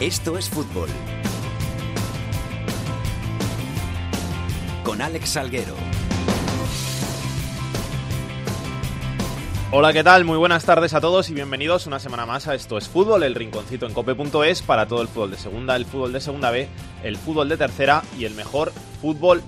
Esto es fútbol. Con Alex Salguero. Hola, ¿qué tal? Muy buenas tardes a todos y bienvenidos una semana más a Esto es Fútbol, el rinconcito en cope.es para todo el fútbol de segunda, el fútbol de segunda B, el fútbol de tercera y el mejor fútbol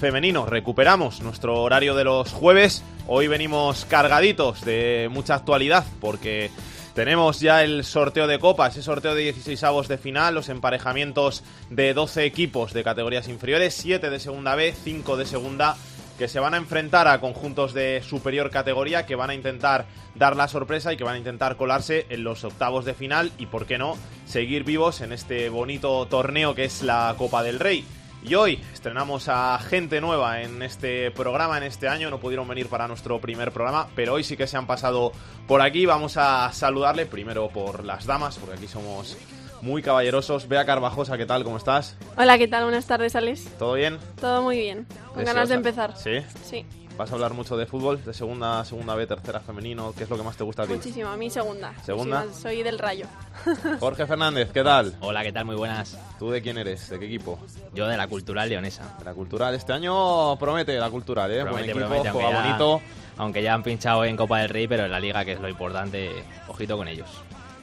femenino. Recuperamos nuestro horario de los jueves. Hoy venimos cargaditos de mucha actualidad porque tenemos ya el sorteo de Copa, ese sorteo de 16 avos de final, los emparejamientos de 12 equipos de categorías inferiores, 7 de segunda B, 5 de segunda que se van a enfrentar a conjuntos de superior categoría que van a intentar dar la sorpresa y que van a intentar colarse en los octavos de final y, por qué no, seguir vivos en este bonito torneo que es la Copa del Rey. Y hoy estrenamos a gente nueva en este programa, en este año. No pudieron venir para nuestro primer programa, pero hoy sí que se han pasado por aquí. Vamos a saludarle primero por las damas, porque aquí somos muy caballerosos. Bea Carvajosa, ¿qué tal? ¿Cómo estás? Hola, ¿qué tal? Buenas tardes, Alex. ¿Todo bien? Todo muy bien. Con ganas de empezar. ¿Sí? Sí. ¿Vas a hablar mucho de fútbol? ¿De segunda, segunda B, tercera femenino? ¿Qué es lo que más te gusta a ti? Muchísimo, a mí segunda. ¿Segunda? Soy, del Rayo. Jorge Fernández, ¿qué tal? Hola, ¿qué tal? Muy buenas. ¿Tú de quién eres? ¿De qué equipo? Yo de la Cultural Leonesa. De la Cultural. Este año promete la Cultural, ¿eh? Promete, Buen equipo, promete, juega aunque ya- bonito. Aunque ya han pinchado en Copa del Rey, pero en la Liga, que es lo importante, ojito con ellos.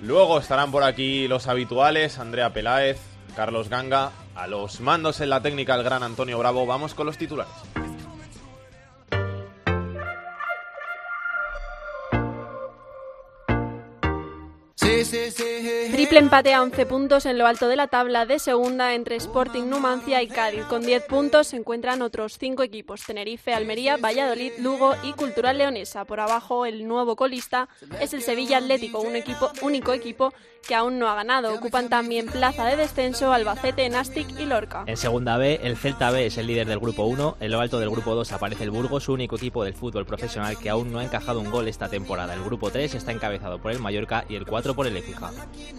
Luego estarán por aquí los habituales, Andrea Peláez, Carlos Ganga, a los mandos en la técnica el gran Antonio Bravo. Vamos con los titulares. Triple empate a 11 puntos en lo alto de la tabla de segunda entre Sporting Numancia y Cádiz. Con 10 puntos se encuentran otros 5 equipos, Tenerife, Almería, Valladolid, Lugo y Cultural Leonesa. Por abajo, el nuevo colista es el Sevilla Atlético, un equipo, único equipo que aún no ha ganado. Ocupan también plaza de descenso Albacete, Nastic y Lorca. En segunda B, el Celta B es el líder del grupo 1. En lo alto del grupo 2 aparece el Burgos, único equipo del fútbol profesional que aún no ha encajado un gol esta temporada. El grupo 3 está encabezado por el Mallorca y el 4 por el Ecija.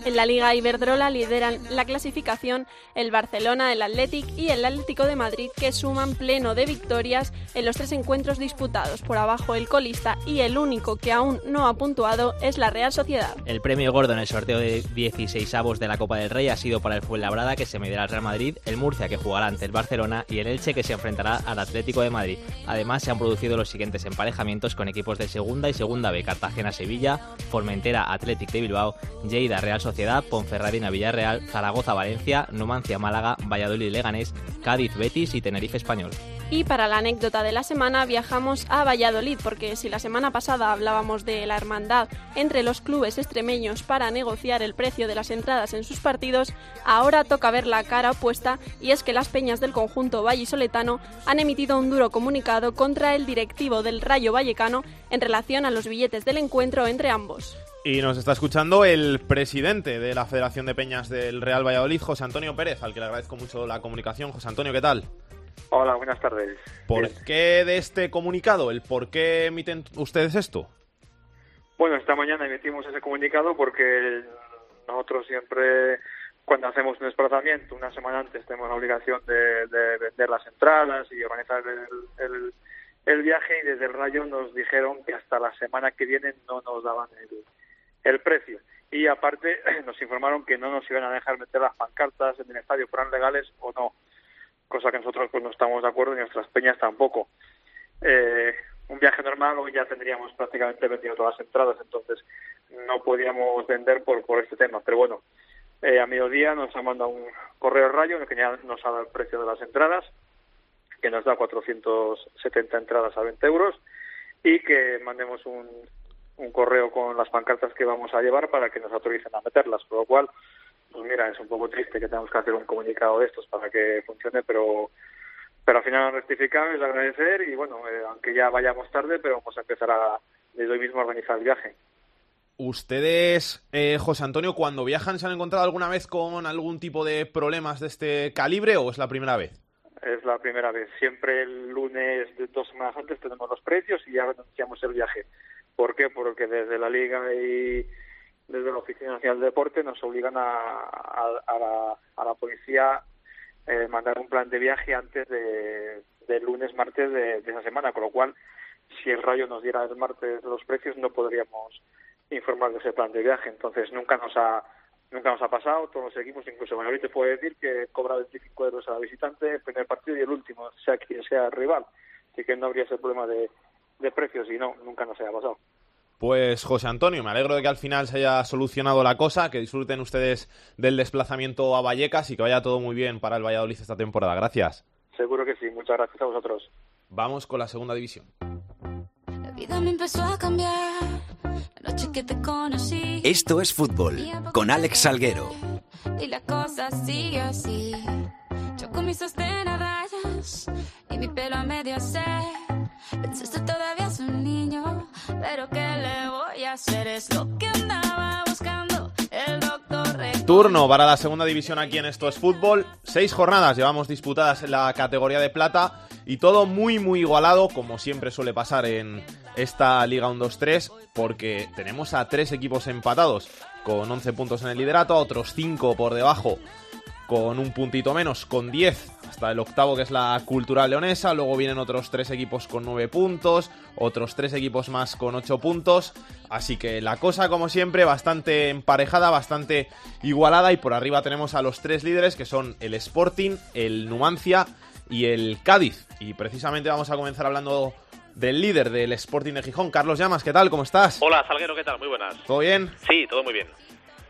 En la Liga Iberdrola lideran la clasificación el Barcelona, el Athletic y el Atlético de Madrid que suman pleno de victorias en los tres encuentros disputados. Por abajo el colista y el único que aún no ha puntuado es la Real Sociedad. El premio gordo en el sorteo de 16 avos de la Copa del Rey ha sido para el Fuenlabrada que se medirá al Real Madrid, el Murcia que jugará ante el Barcelona y el Elche que se enfrentará al Atlético de Madrid. Además se han producido los siguientes emparejamientos con equipos de segunda y segunda B, Cartagena-Sevilla, Formentera Athletic de Bilbao, Lleida Real Sociedad, Ponferradina Villarreal, Zaragoza Valencia, Numancia Málaga, Valladolid Leganés, Cádiz Betis y Tenerife Español. Y para la anécdota de la semana viajamos a Valladolid, porque si la semana pasada hablábamos de la hermandad entre los clubes extremeños para negociar el precio de las entradas en sus partidos, ahora toca ver la cara opuesta y es que las peñas del conjunto vallisoletano han emitido un duro comunicado contra el directivo del Rayo Vallecano en relación a los billetes del encuentro entre ambos. Y nos está escuchando el presidente de la Federación de Peñas del Real Valladolid, José Antonio Pérez, al que le agradezco mucho la comunicación. José Antonio, ¿qué tal? Hola, buenas tardes. ¿Por Bien. qué de este comunicado? ¿El por qué emiten ustedes esto? Bueno, esta mañana emitimos ese comunicado porque nosotros siempre, cuando hacemos un desplazamiento, una semana antes tenemos la obligación de, de vender las entradas y organizar el, el- el viaje y desde el Rayo nos dijeron que hasta la semana que viene no nos daban el, el precio. Y aparte nos informaron que no nos iban a dejar meter las pancartas en el estadio, fueran legales o no, cosa que nosotros pues no estamos de acuerdo y nuestras peñas tampoco. Eh, un viaje normal hoy ya tendríamos prácticamente vendido todas las entradas, entonces no podíamos vender por, por este tema. Pero bueno, eh, a mediodía nos ha mandado un correo rayo en el que ya nos ha dado el precio de las entradas, que nos da 470 entradas a 20 euros y que mandemos un, un correo con las pancartas que vamos a llevar para que nos autoricen a meterlas, por lo cual, pues mira, es un poco triste que tengamos que hacer un comunicado de estos para que funcione, pero pero al final han rectificado, es de agradecer y bueno, eh, aunque ya vayamos tarde, pero vamos a empezar a, desde hoy mismo a organizar el viaje. ¿Ustedes, eh, José Antonio, cuando viajan se han encontrado alguna vez con algún tipo de problemas de este calibre o es la primera vez? Es la primera vez. Siempre el lunes de dos semanas antes tenemos los precios y ya anunciamos el viaje. ¿Por qué? Porque desde la Liga y desde la Oficina Nacional de Deporte nos obligan a, a, la, policía eh, mandar un plan de viaje antes de, del lunes, martes de, esa semana, con lo cual, si el Rayo nos diera el martes los precios, no podríamos informar de ese plan de viaje. Entonces, nunca nos ha nunca nos ha pasado, todos los equipos, incluso Valladolid te puede decir que cobra 25 euros a la visitante el primer partido y el último, sea quien sea el rival. Así que no habría ese problema de, de precios y no, nunca nos haya pasado. Pues José Antonio, me alegro de que al final se haya solucionado la cosa, que disfruten ustedes del desplazamiento a Vallecas y que vaya todo muy bien para el Valladolid esta temporada. Gracias. Seguro que sí, muchas gracias a vosotros. Vamos con la segunda división. La vida me empezó a cambiar la noche que te conocí. Esto es fútbol con Alex Salguero. Y la cosa sigue así. Yo con mis sostén a rayas y mi pelo a medio se. Pensaste todavía es un niño, pero ¿qué le voy a hacer? Es lo que andaba buscando el doctor. Turno para la segunda división aquí en Esto es Fútbol. Seis jornadas llevamos disputadas en la categoría de plata y todo muy muy igualado, como siempre suele pasar en esta Liga 1-2-3, porque tenemos a tres equipos empatados con 11 puntos en el liderato, a otros 5 por debajo con un puntito menos, con 10 hasta el octavo que es la Cultural Leonesa, luego vienen otros tres equipos con 9 puntos, otros tres equipos más con 8 puntos, así que la cosa como siempre bastante emparejada, bastante igualada y por arriba tenemos a los tres líderes que son el Sporting, el Numancia y el Cádiz y precisamente vamos a comenzar hablando del líder del Sporting de Gijón, Carlos Llamas, ¿qué tal? ¿Cómo estás? Hola, Salguero, ¿qué tal? Muy buenas. ¿Todo bien? Sí, todo muy bien.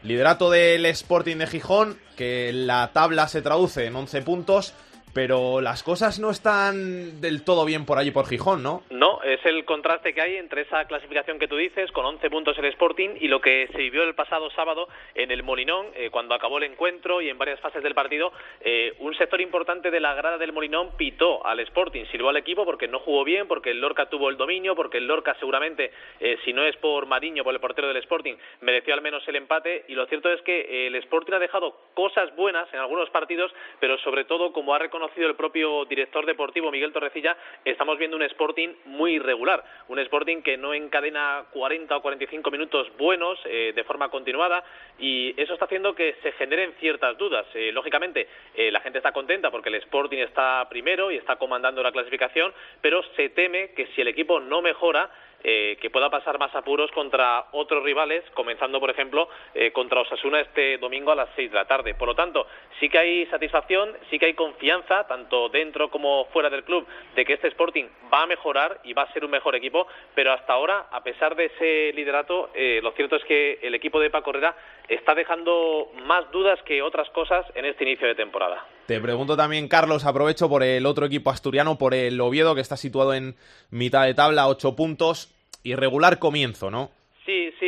Liderato del Sporting de Gijón, que la tabla se traduce en 11 puntos, pero las cosas no están del todo bien por allí por Gijón, ¿no? No, es el contraste que hay entre esa clasificación que tú dices, con 11 puntos el Sporting, y lo que se vivió el pasado sábado en el Molinón, eh, cuando acabó el encuentro y en varias fases del partido, eh, un sector importante de la grada del Molinón pitó al Sporting, sirvió al equipo porque no jugó bien, porque el Lorca tuvo el dominio, porque el Lorca seguramente, eh, si no es por Mariño, por el portero del Sporting, mereció al menos el empate, y lo cierto es que el Sporting ha dejado cosas buenas en algunos partidos, pero sobre todo, como ha reconocido el propio director deportivo Miguel Torrecilla, estamos viendo un Sporting muy irregular, un Sporting que no encadena 40 o 45 minutos buenos eh, de forma continuada y eso está haciendo que se generen ciertas dudas. Eh, lógicamente, eh, la gente está contenta porque el Sporting está primero y está comandando la clasificación, pero se teme que si el equipo no mejora, eh, que pueda pasar más apuros contra otros rivales, comenzando, por ejemplo, eh, contra Osasuna este domingo a las seis de la tarde. Por lo tanto, sí que hay satisfacción, sí que hay confianza, tanto dentro como fuera del club, de que este Sporting va a mejorar y va a ser un mejor equipo, pero hasta ahora, a pesar de ese liderato, eh, lo cierto es que el equipo de Paco Herrera está dejando más dudas que otras cosas en este inicio de temporada. Te pregunto también, Carlos, aprovecho por el otro equipo asturiano, por el Oviedo, que está situado en mitad de tabla, ocho puntos irregular comienzo, ¿no?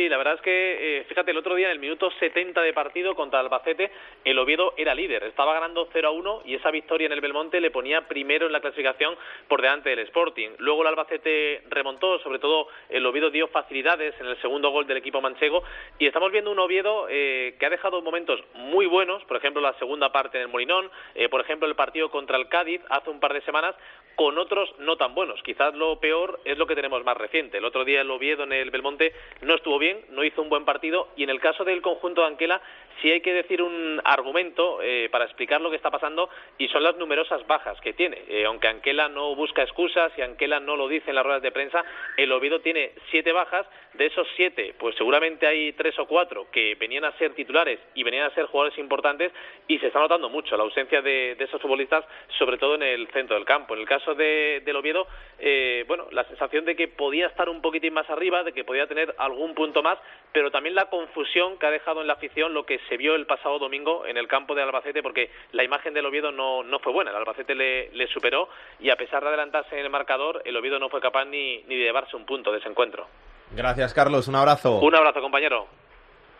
La verdad es que, eh, fíjate, el otro día en el minuto 70 de partido contra Albacete, el Oviedo era líder, estaba ganando 0 a 1 y esa victoria en el Belmonte le ponía primero en la clasificación por delante del Sporting. Luego el Albacete remontó, sobre todo el Oviedo dio facilidades en el segundo gol del equipo manchego y estamos viendo un Oviedo eh, que ha dejado momentos muy buenos, por ejemplo la segunda parte en el Molinón, eh, por ejemplo el partido contra el Cádiz hace un par de semanas, con otros no tan buenos. Quizás lo peor es lo que tenemos más reciente. El otro día el Oviedo en el Belmonte no estuvo bien, no hizo un buen partido y en el caso del conjunto de Anquela sí hay que decir un argumento eh, para explicar lo que está pasando y son las numerosas bajas que tiene. Eh, aunque Anquela no busca excusas y Anquela no lo dice en las ruedas de prensa, el Oviedo tiene siete bajas. De esos siete, pues seguramente hay tres o cuatro que venían a ser titulares y venían a ser jugadores importantes y se está notando mucho la ausencia de, esos futbolistas, sobre todo en el centro del campo. En el caso de, del Oviedo, eh, bueno, la sensación de que podía estar un poquitín más arriba, de que podía tener algún punto más, pero también la confusión que ha dejado en la afición lo que se vio el pasado domingo en el campo de Albacete, porque la imagen del Oviedo no, no fue buena. El Albacete le, le superó y a pesar de adelantarse en el marcador, el Oviedo no fue capaz ni, ni de llevarse un punto de ese encuentro. Gracias, Carlos. Un abrazo. Un abrazo, compañero.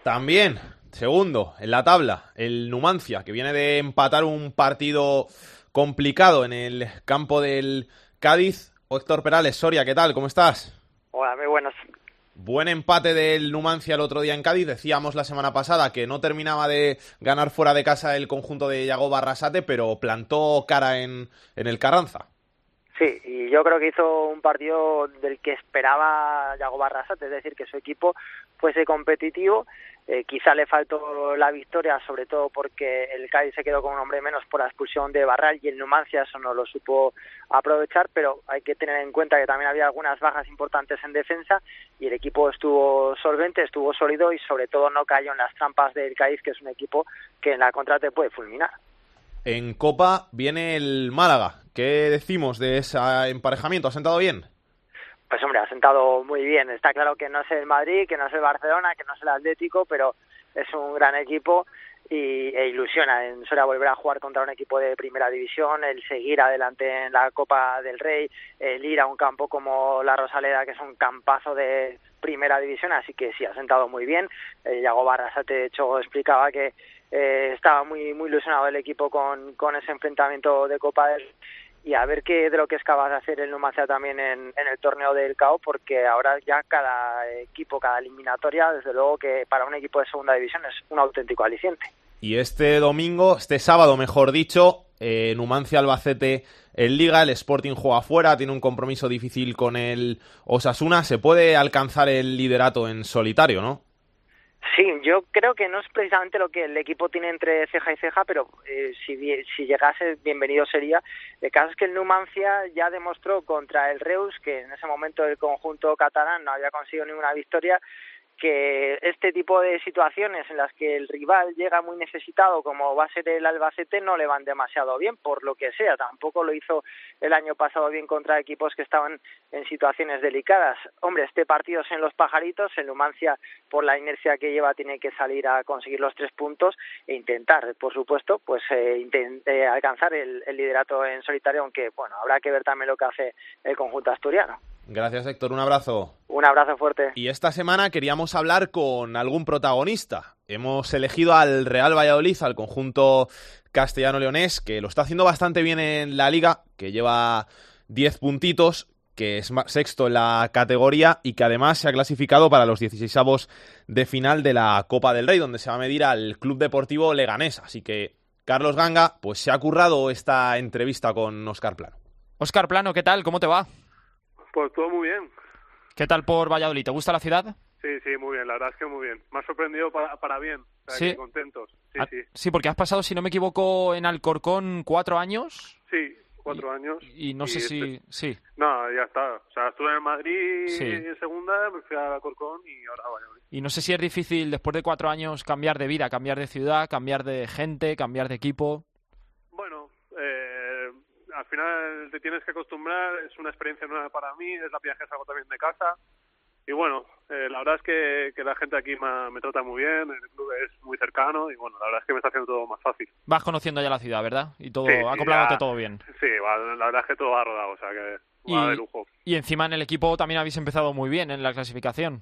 También, segundo, en la tabla, el Numancia, que viene de empatar un partido complicado en el campo del Cádiz. Héctor Perales, Soria, ¿qué tal? ¿Cómo estás? Hola, muy buenas. Buen empate del Numancia el otro día en Cádiz. Decíamos la semana pasada que no terminaba de ganar fuera de casa el conjunto de Yago Barrasate, pero plantó cara en, en el Carranza. Sí, y yo creo que hizo un partido del que esperaba Yago Barrasate, es decir, que su equipo fuese competitivo. Eh, quizá le faltó la victoria, sobre todo porque el Cádiz se quedó con un hombre menos por la expulsión de Barral y el Numancia eso no lo supo aprovechar, pero hay que tener en cuenta que también había algunas bajas importantes en defensa y el equipo estuvo solvente, estuvo sólido y sobre todo no cayó en las trampas del Cádiz, que es un equipo que en la contra te puede fulminar. En Copa viene el Málaga. ¿Qué decimos de ese emparejamiento? ¿Ha sentado bien? Pues hombre, ha sentado muy bien. Está claro que no es el Madrid, que no es el Barcelona, que no es el Atlético, pero es un gran equipo y, e ilusiona en volver a jugar contra un equipo de primera división, el seguir adelante en la Copa del Rey, el ir a un campo como la Rosaleda, que es un campazo de primera división, así que sí, ha sentado muy bien. Eh, Yago Barrasate, de hecho, explicaba que eh, estaba muy muy ilusionado el equipo con, con ese enfrentamiento de Copa del y a ver qué de lo que es capaz de hacer el Numancia también en, en, el torneo del CAO, porque ahora ya cada equipo, cada eliminatoria, desde luego que para un equipo de segunda división es un auténtico aliciente. Y este domingo, este sábado mejor dicho, eh, Numancia Albacete en Liga, el Sporting juega fuera, tiene un compromiso difícil con el Osasuna, se puede alcanzar el liderato en solitario, ¿no? Sí, yo creo que no es precisamente lo que el equipo tiene entre ceja y ceja, pero eh, si, si llegase, bienvenido sería. El caso es que el Numancia ya demostró contra el Reus que en ese momento el conjunto catalán no había conseguido ninguna victoria que este tipo de situaciones en las que el rival llega muy necesitado, como va a ser el Albacete, no le van demasiado bien, por lo que sea. Tampoco lo hizo el año pasado bien contra equipos que estaban en situaciones delicadas. Hombre, este partido es en los pajaritos, el Numancia, por la inercia que lleva, tiene que salir a conseguir los tres puntos e intentar, por supuesto, pues eh, eh alcanzar el, el liderato en solitario, aunque, bueno, habrá que ver también lo que hace el conjunto asturiano. Gracias, Héctor. Un abrazo. Un abrazo fuerte. Y esta semana queríamos hablar con algún protagonista. Hemos elegido al Real Valladolid, al conjunto castellano-leonés, que lo está haciendo bastante bien en la liga, que lleva 10 puntitos, que es sexto en la categoría y que además se ha clasificado para los 16avos de final de la Copa del Rey, donde se va a medir al Club Deportivo Leganés. Así que Carlos Ganga, pues se ha currado esta entrevista con Oscar Plano. Oscar Plano, ¿qué tal? ¿Cómo te va? Pues todo muy bien. ¿Qué tal por Valladolid? ¿Te gusta la ciudad? Sí, sí, muy bien, la verdad es que muy bien. Me ha sorprendido para, para bien, sí. contentos. Sí, ah, sí. sí, porque has pasado, si no me equivoco, en Alcorcón cuatro años. Sí, cuatro años. Y no sé si... este- Sí. No, ya está. O sea, estuve en Madrid en segunda, me fui a Alcorcón y ahora a Valladolid. Y no sé si es difícil, después de cuatro años, cambiar de vida, cambiar de ciudad, cambiar de gente, cambiar de equipo. Bueno, eh, al final te tienes que acostumbrar, es una experiencia nueva para mí, es la primera vez que salgo también de casa. Y bueno, eh, la verdad es que, que la gente aquí me, me, trata muy bien, el club es muy cercano y bueno, la verdad es que me está haciendo todo más fácil. Vas conociendo ya la ciudad, ¿verdad? Y todo, Sí, acoplándote ya- todo bien. Sí, la verdad es que todo va rodado, o sea que va de lujo. y encima en el equipo también habéis empezado muy bien en la clasificación.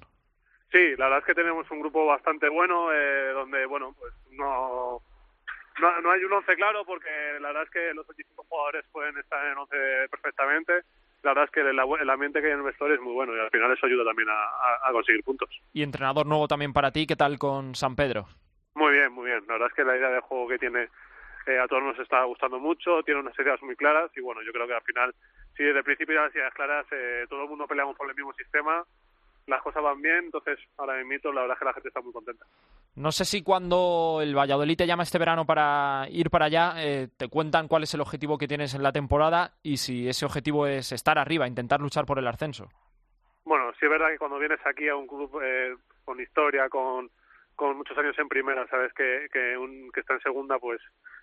Sí, la verdad es que tenemos un grupo bastante bueno, eh, donde, bueno, pues no, no, no hay un once claro, porque la verdad es que los 25 jugadores pueden estar en once perfectamente. La verdad es que el, el ambiente que hay en el vestuario es muy bueno y al final eso ayuda también a, conseguir puntos. Y entrenador nuevo también para ti, ¿qué tal con San Pedro? Muy bien, muy bien. La verdad es que la idea de juego que tiene eh, a todos nos está gustando mucho, tiene unas ideas muy claras y bueno, yo creo que al final, si desde el principio ya las ideas claras, eh, todo el mundo peleamos por el mismo sistema, las cosas van bien, entonces ahora mismo la verdad es que la gente está muy contenta. No sé si cuando el Valladolid te llama este verano para ir para allá, eh, te cuentan cuál es el objetivo que tienes en la temporada y si ese objetivo es estar arriba, intentar luchar por el ascenso. Bueno, sí es verdad que cuando vienes aquí a un club eh, con historia, con, con muchos años en primera, sabes que, que un que está en segunda, pues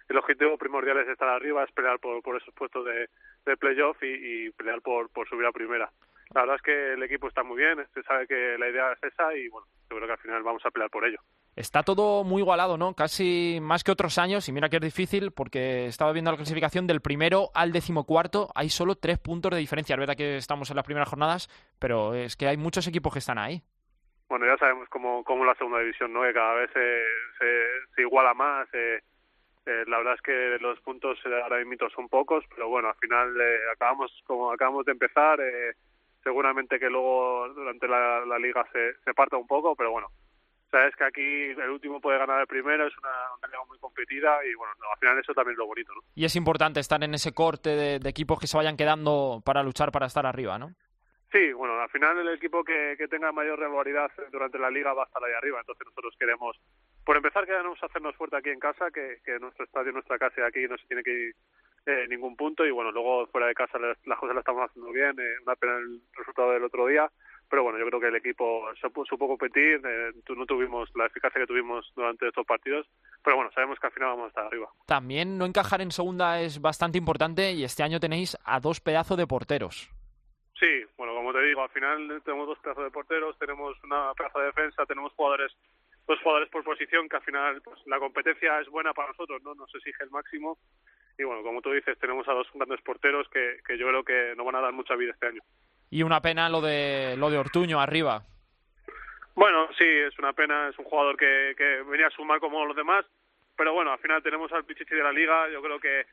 el objetivo primordial es estar arriba, es pelear por, por esos puestos de, de playoff y, y pelear por, por subir a primera. La verdad es que el equipo está muy bien, se sabe que la idea es esa y bueno, yo creo que al final vamos a pelear por ello. Está todo muy igualado, ¿no? Casi más que otros años, y mira que es difícil, porque estaba viendo la clasificación del primero al decimocuarto, hay solo tres puntos de diferencia. Es verdad que estamos en las primeras jornadas, pero es que hay muchos equipos que están ahí. Bueno, ya sabemos cómo, cómo la segunda división, ¿no? Que cada vez se, se, se iguala más. Eh, eh, la verdad es que los puntos eh, ahora mismo son pocos, pero bueno, al final eh, acabamos como acabamos de empezar. Eh, seguramente que luego durante la, la liga se, se parta un poco, pero bueno, sabes que aquí el último puede ganar el primero, es una, liga muy competida y bueno, al final eso también es lo bonito, ¿no? Y es importante estar en ese corte de, equipos que se vayan quedando para luchar para estar arriba, ¿no? Sí, bueno, al final el equipo que, que tenga mayor regularidad durante la liga va a estar ahí arriba, entonces nosotros queremos, por empezar, queremos hacernos fuerte aquí en casa, que, que nuestro estadio, nuestra casa aquí no se tiene que ir eh, ningún punto y bueno, luego fuera de casa las cosas las estamos haciendo bien, eh, una pena el resultado del otro día, pero bueno, yo creo que el equipo supo, supo competir, eh, no tuvimos la eficacia que tuvimos durante estos partidos, pero bueno, sabemos que al final vamos a estar arriba. También no encajar en segunda es bastante importante y este año tenéis a dos pedazos de porteros. Sí, bueno, como te digo, al final tenemos dos pedazos de porteros, tenemos una pedazo de defensa, tenemos jugadores dos jugadores por posición que al final pues, la competencia es buena para nosotros, no nos exige el máximo. Y bueno, como tú dices, tenemos a dos grandes porteros que, que yo creo que no van a dar mucha vida este año. Y una pena lo de lo de Ortuño arriba. Bueno, sí, es una pena, es un jugador que, que venía a sumar como los demás, pero bueno, al final tenemos al Pichichi de la Liga, yo creo que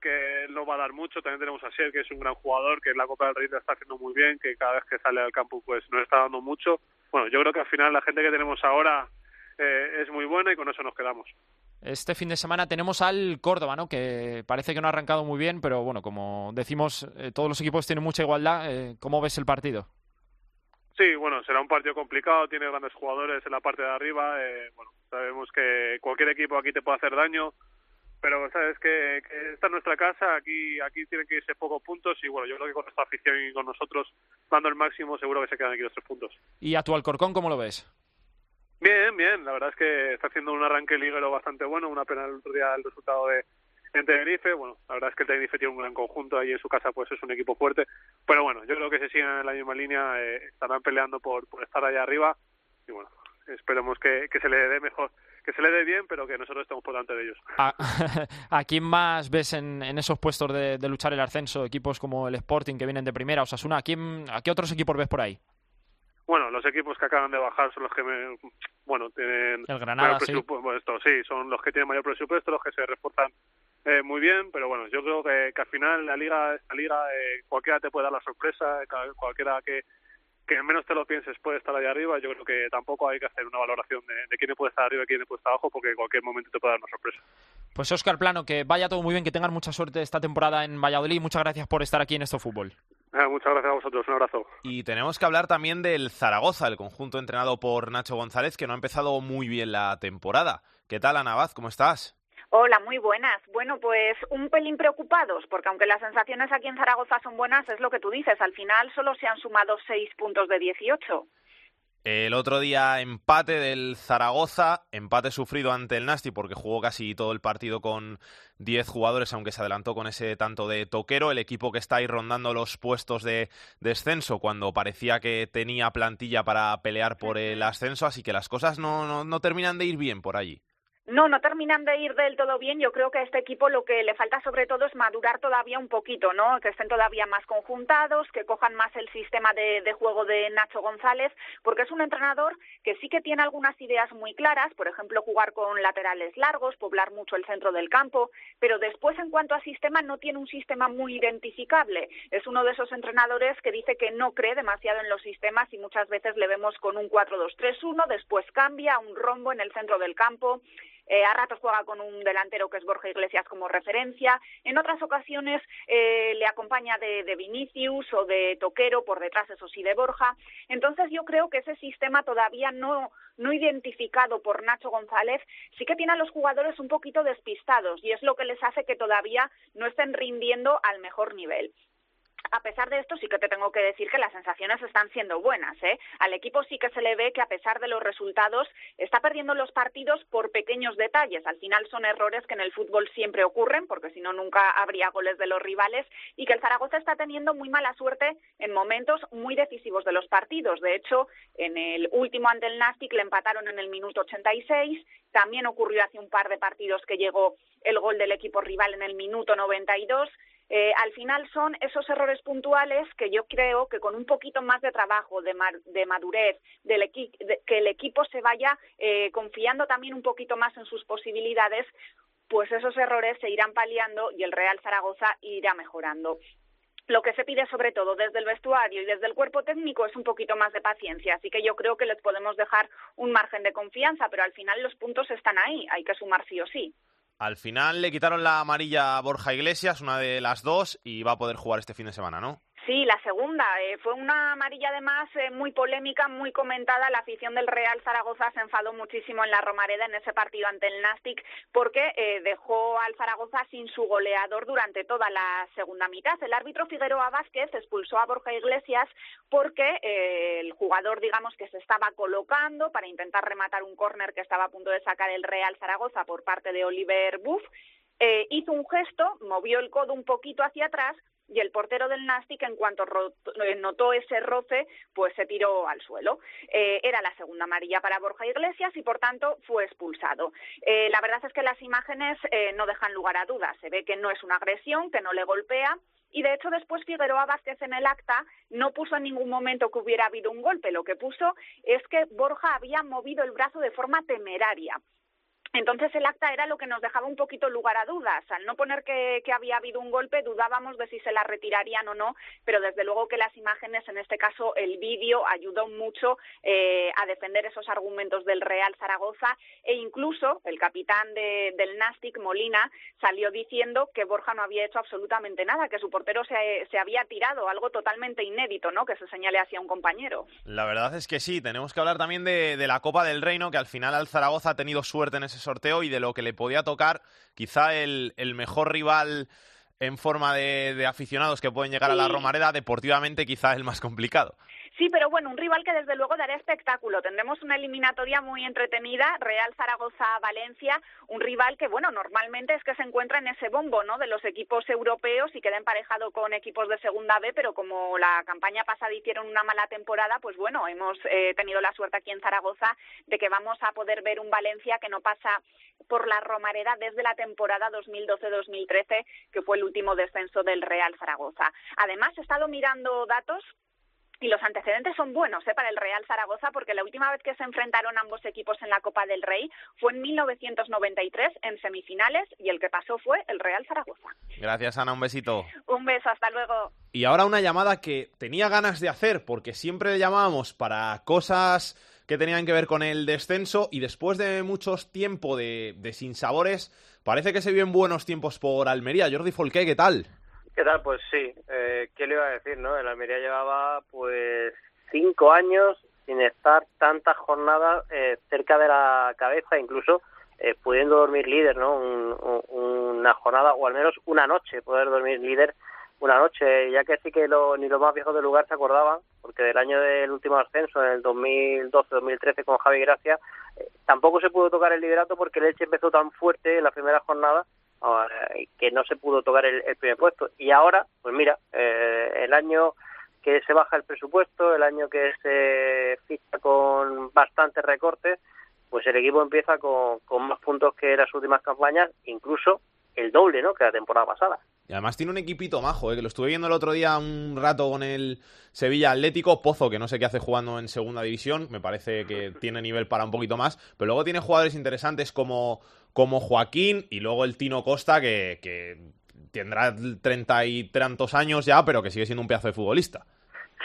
que no va a dar mucho, también tenemos a Ser, que es un gran jugador, que en la Copa del Rey está haciendo muy bien, que cada vez que sale al campo pues nos está dando mucho. Bueno, yo creo que al final la gente que tenemos ahora eh, es muy buena y con eso nos quedamos. Este fin de semana tenemos al Córdoba, ¿no? Que parece que no ha arrancado muy bien, pero bueno, como decimos, eh, todos los equipos tienen mucha igualdad. Eh, ¿Cómo ves el partido? Sí, bueno, será un partido complicado, tiene grandes jugadores en la parte de arriba. Eh, bueno, sabemos que cualquier equipo aquí te puede hacer daño, pero sabes que, que está en nuestra casa, aquí aquí tienen que irse pocos puntos y bueno, yo creo que con esta afición y con nosotros dando el máximo seguro que se quedan aquí los tres puntos. ¿Y a tu Alcorcón cómo lo ves? Bien, bien, la verdad es que está haciendo un arranque liguero bastante bueno, una pena el otro día el resultado de en Tenerife, bueno, la verdad es que el Tenerife tiene un gran conjunto ahí en su casa, pues es un equipo fuerte, pero bueno, yo creo que se siguen en la misma línea, eh, estarán peleando por, por estar allá arriba y bueno, esperemos que, que se le dé mejor, que se le dé bien, pero que nosotros estemos por delante de ellos. ¿A, quién más ves en, esos puestos de, de, luchar el ascenso? Equipos como el Sporting que vienen de primera, Osasuna, ¿a, quién, ¿a qué otros equipos ves por ahí? Bueno, los equipos que acaban de bajar son los que, me, bueno, tienen el Granada, presupuesto, sí. son los que tienen mayor presupuesto, los que se refuerzan eh, muy bien, pero bueno, yo creo que, que al final la liga, esta liga, eh, cualquiera te puede dar la sorpresa, cualquiera que, que menos te lo pienses puede estar ahí arriba. Yo creo que tampoco hay que hacer una valoración de, de quién puede estar arriba y quién puede estar abajo, porque en cualquier momento te puede dar una sorpresa. Pues Oscar Plano, que vaya todo muy bien, que tengan mucha suerte esta temporada en Valladolid. Muchas gracias por estar aquí en Esto Fútbol. Eh, muchas gracias a vosotros, un abrazo. Y tenemos que hablar también del Zaragoza, el conjunto entrenado por Nacho González, que no ha empezado muy bien la temporada. ¿Qué tal, Anabaz? ¿Cómo estás? Hola, muy buenas. Bueno, pues un pelín preocupados, porque aunque las sensaciones aquí en Zaragoza son buenas, es lo que tú dices, al final solo se han sumado seis puntos de 18. El otro día empate del Zaragoza, empate sufrido ante el Nasti porque jugó casi todo el partido con 10 jugadores, aunque se adelantó con ese tanto de toquero, el equipo que está ahí rondando los puestos de descenso cuando parecía que tenía plantilla para pelear por el ascenso, así que las cosas no, no, no terminan de ir bien por allí. No, no terminan de ir del todo bien. Yo creo que a este equipo lo que le falta sobre todo es madurar todavía un poquito, ¿no? Que estén todavía más conjuntados, que cojan más el sistema de, de, juego de Nacho González, porque es un entrenador que sí que tiene algunas ideas muy claras, por ejemplo, jugar con laterales largos, poblar mucho el centro del campo, pero después en cuanto a sistema no tiene un sistema muy identificable. Es uno de esos entrenadores que dice que no cree demasiado en los sistemas y muchas veces le vemos con un 4-2-3-1, después cambia a un rombo en el centro del campo eh, a ratos juega con un delantero que es Borja Iglesias como referencia. En otras ocasiones eh, le acompaña de, de, Vinicius o de Toquero por detrás, eso sí, de Borja. Entonces yo creo que ese sistema todavía no, no identificado por Nacho González sí que tiene a los jugadores un poquito despistados y es lo que les hace que todavía no estén rindiendo al mejor nivel a pesar de esto, sí que te tengo que decir que las sensaciones están siendo buenas. ¿eh? Al equipo sí que se le ve que, a pesar de los resultados, está perdiendo los partidos por pequeños detalles. Al final son errores que en el fútbol siempre ocurren, porque si no, nunca habría goles de los rivales. Y que el Zaragoza está teniendo muy mala suerte en momentos muy decisivos de los partidos. De hecho, en el último ante el Nastic le empataron en el minuto 86. También ocurrió hace un par de partidos que llegó el gol del equipo rival en el minuto 92 eh, al final son esos errores puntuales que yo creo que con un poquito más de trabajo, de, de madurez, del que el equipo se vaya eh, confiando también un poquito más en sus posibilidades, pues esos errores se irán paliando y el Real Zaragoza irá mejorando. lo que se pide sobre todo desde el vestuario y desde el cuerpo técnico es un poquito más de paciencia, así que yo creo que les podemos dejar un margen de confianza, pero al final los puntos están ahí, hay que sumar sí o sí. Al final le quitaron la amarilla a Borja Iglesias, una de las dos, y va a poder jugar este fin de semana, ¿no? Sí, la segunda. Eh, fue una amarilla además eh, muy polémica, muy comentada. La afición del Real Zaragoza se enfadó muchísimo en la Romareda en ese partido ante el Nastic porque eh, dejó al Zaragoza sin su goleador durante toda la segunda mitad. El árbitro Figueroa Vázquez expulsó a Borja Iglesias porque el jugador, digamos, que se estaba colocando para intentar rematar un córner que estaba a punto de sacar el Real Zaragoza por parte de Oliver Buff, hizo un gesto, movió el codo un poquito hacia atrás y el portero del Nastic, en cuanto eh, notó ese roce, pues se tiró al suelo. Eh, era la segunda amarilla para Borja Iglesias y, por tanto, fue expulsado. Eh, la verdad es que las imágenes no dejan lugar a dudas. Se ve que no es una agresión, que no le golpea. Y de hecho después Figueroa Vázquez en el acta no puso en ningún momento que hubiera habido un golpe. Lo que puso es que Borja había movido el brazo de forma temeraria. Entonces el acta era lo que nos dejaba un poquito lugar a dudas. Al no poner que, había habido un golpe, dudábamos de si se la retirarían o no, pero desde luego que las imágenes, en este caso el vídeo, ayudó mucho eh, a defender esos argumentos del Real Zaragoza e incluso el capitán del Nastic, Molina, salió diciendo que Borja no había hecho absolutamente nada, que su portero se, había tirado, algo totalmente inédito, ¿no? Que se señale hacia un compañero. La verdad es que sí, tenemos que hablar también de, de la Copa del Reino, que al final al Zaragoza ha tenido suerte en ese sorteo y de lo que le podía tocar quizá el, el mejor rival en forma de, de, aficionados que pueden llegar a la Romareda, deportivamente quizá el más complicado. Sí, pero bueno, un rival que desde luego dará espectáculo. Tendremos una eliminatoria muy entretenida, Real Zaragoza-Valencia, un rival que, bueno, normalmente es que se encuentra en ese bombo, ¿no?, de los equipos europeos y queda emparejado con equipos de Segunda B, pero como la campaña pasada hicieron una mala temporada, pues bueno, hemos eh, tenido la suerte aquí en Zaragoza de que vamos a poder ver un Valencia que no pasa por la Romareda desde la temporada 2012-2013, que fue el último descenso del Real Zaragoza. Además, he estado mirando datos y los antecedentes son buenos ¿eh? para el Real Zaragoza porque la última vez que se enfrentaron ambos equipos en la Copa del Rey fue en 1993 en semifinales y el que pasó fue el Real Zaragoza. Gracias Ana, un besito. Un beso, hasta luego. Y ahora una llamada que tenía ganas de hacer porque siempre le llamábamos para cosas que tenían que ver con el descenso y después de muchos tiempos de, de sinsabores parece que se viven buenos tiempos por Almería. Jordi Folqué, ¿qué tal? ¿Qué tal? Pues sí, eh, ¿qué le iba a decir, no? El Almería llevaba pues cinco años sin estar tantas jornadas eh, cerca de la cabeza, incluso eh, pudiendo dormir líder, ¿no? una jornada o al menos una noche, poder dormir líder una noche, ya que sí que ni los más viejos del lugar se acordaban, porque del año del último ascenso, en el 2012-2013 con Javi Gracia, eh, tampoco se pudo tocar el liderato porque el Elche empezó tan fuerte en la primera jornada que no se pudo tocar el, primer puesto. Y ahora, pues mira, eh, el año que se baja el presupuesto, el año que se ficha con bastantes recortes, pues el equipo empieza con, con más puntos que las últimas campañas, incluso el doble, ¿no? Que la temporada pasada. Y además tiene un equipito majo, ¿eh? que lo estuve viendo el otro día un rato con el Sevilla Atlético, Pozo, que no sé qué hace jugando en segunda división, me parece que tiene nivel para un poquito más, pero luego tiene jugadores interesantes como, como Joaquín y luego el Tino Costa, que, tendrá treinta y tantos años ya, pero que sigue siendo un pedazo de futbolista.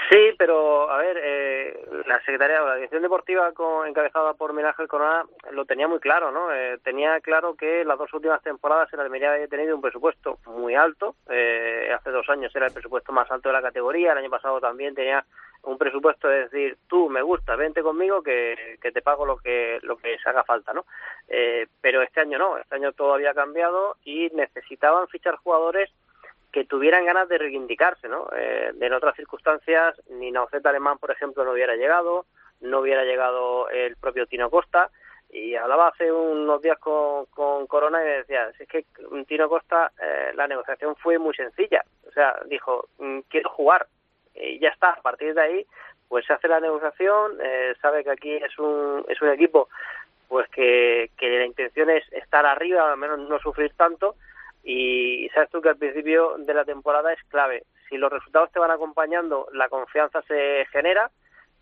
Sí, pero a ver, eh, la Secretaría, la Dirección Deportiva encabezada por Miguel Corona lo tenía muy claro, ¿no? Eh, tenía claro que las dos últimas temporadas el Almería había tenido un presupuesto muy alto. Eh, hace dos años era el presupuesto más alto de la categoría. El año pasado también tenía un presupuesto de decir, tú me gusta, vente conmigo que, que te pago lo que lo que se haga falta, ¿no? Eh, pero este año no, este año todo había cambiado y necesitaban fichar jugadores que tuvieran ganas de reivindicarse, ¿no? Eh, en otras circunstancias, ni Nauceta Alemán, por ejemplo, no hubiera llegado, no hubiera llegado el propio Tino Costa, y hablaba hace unos días con, con Corona y me decía, es que Tino Costa, eh, la negociación fue muy sencilla, o sea, dijo, mm, quiero jugar, y ya está, a partir de ahí, pues se hace la negociación, eh, sabe que aquí es un, es un equipo pues que, que la intención es estar arriba, al menos no sufrir tanto, y sabes tú que al principio de la temporada es clave. Si los resultados te van acompañando, la confianza se genera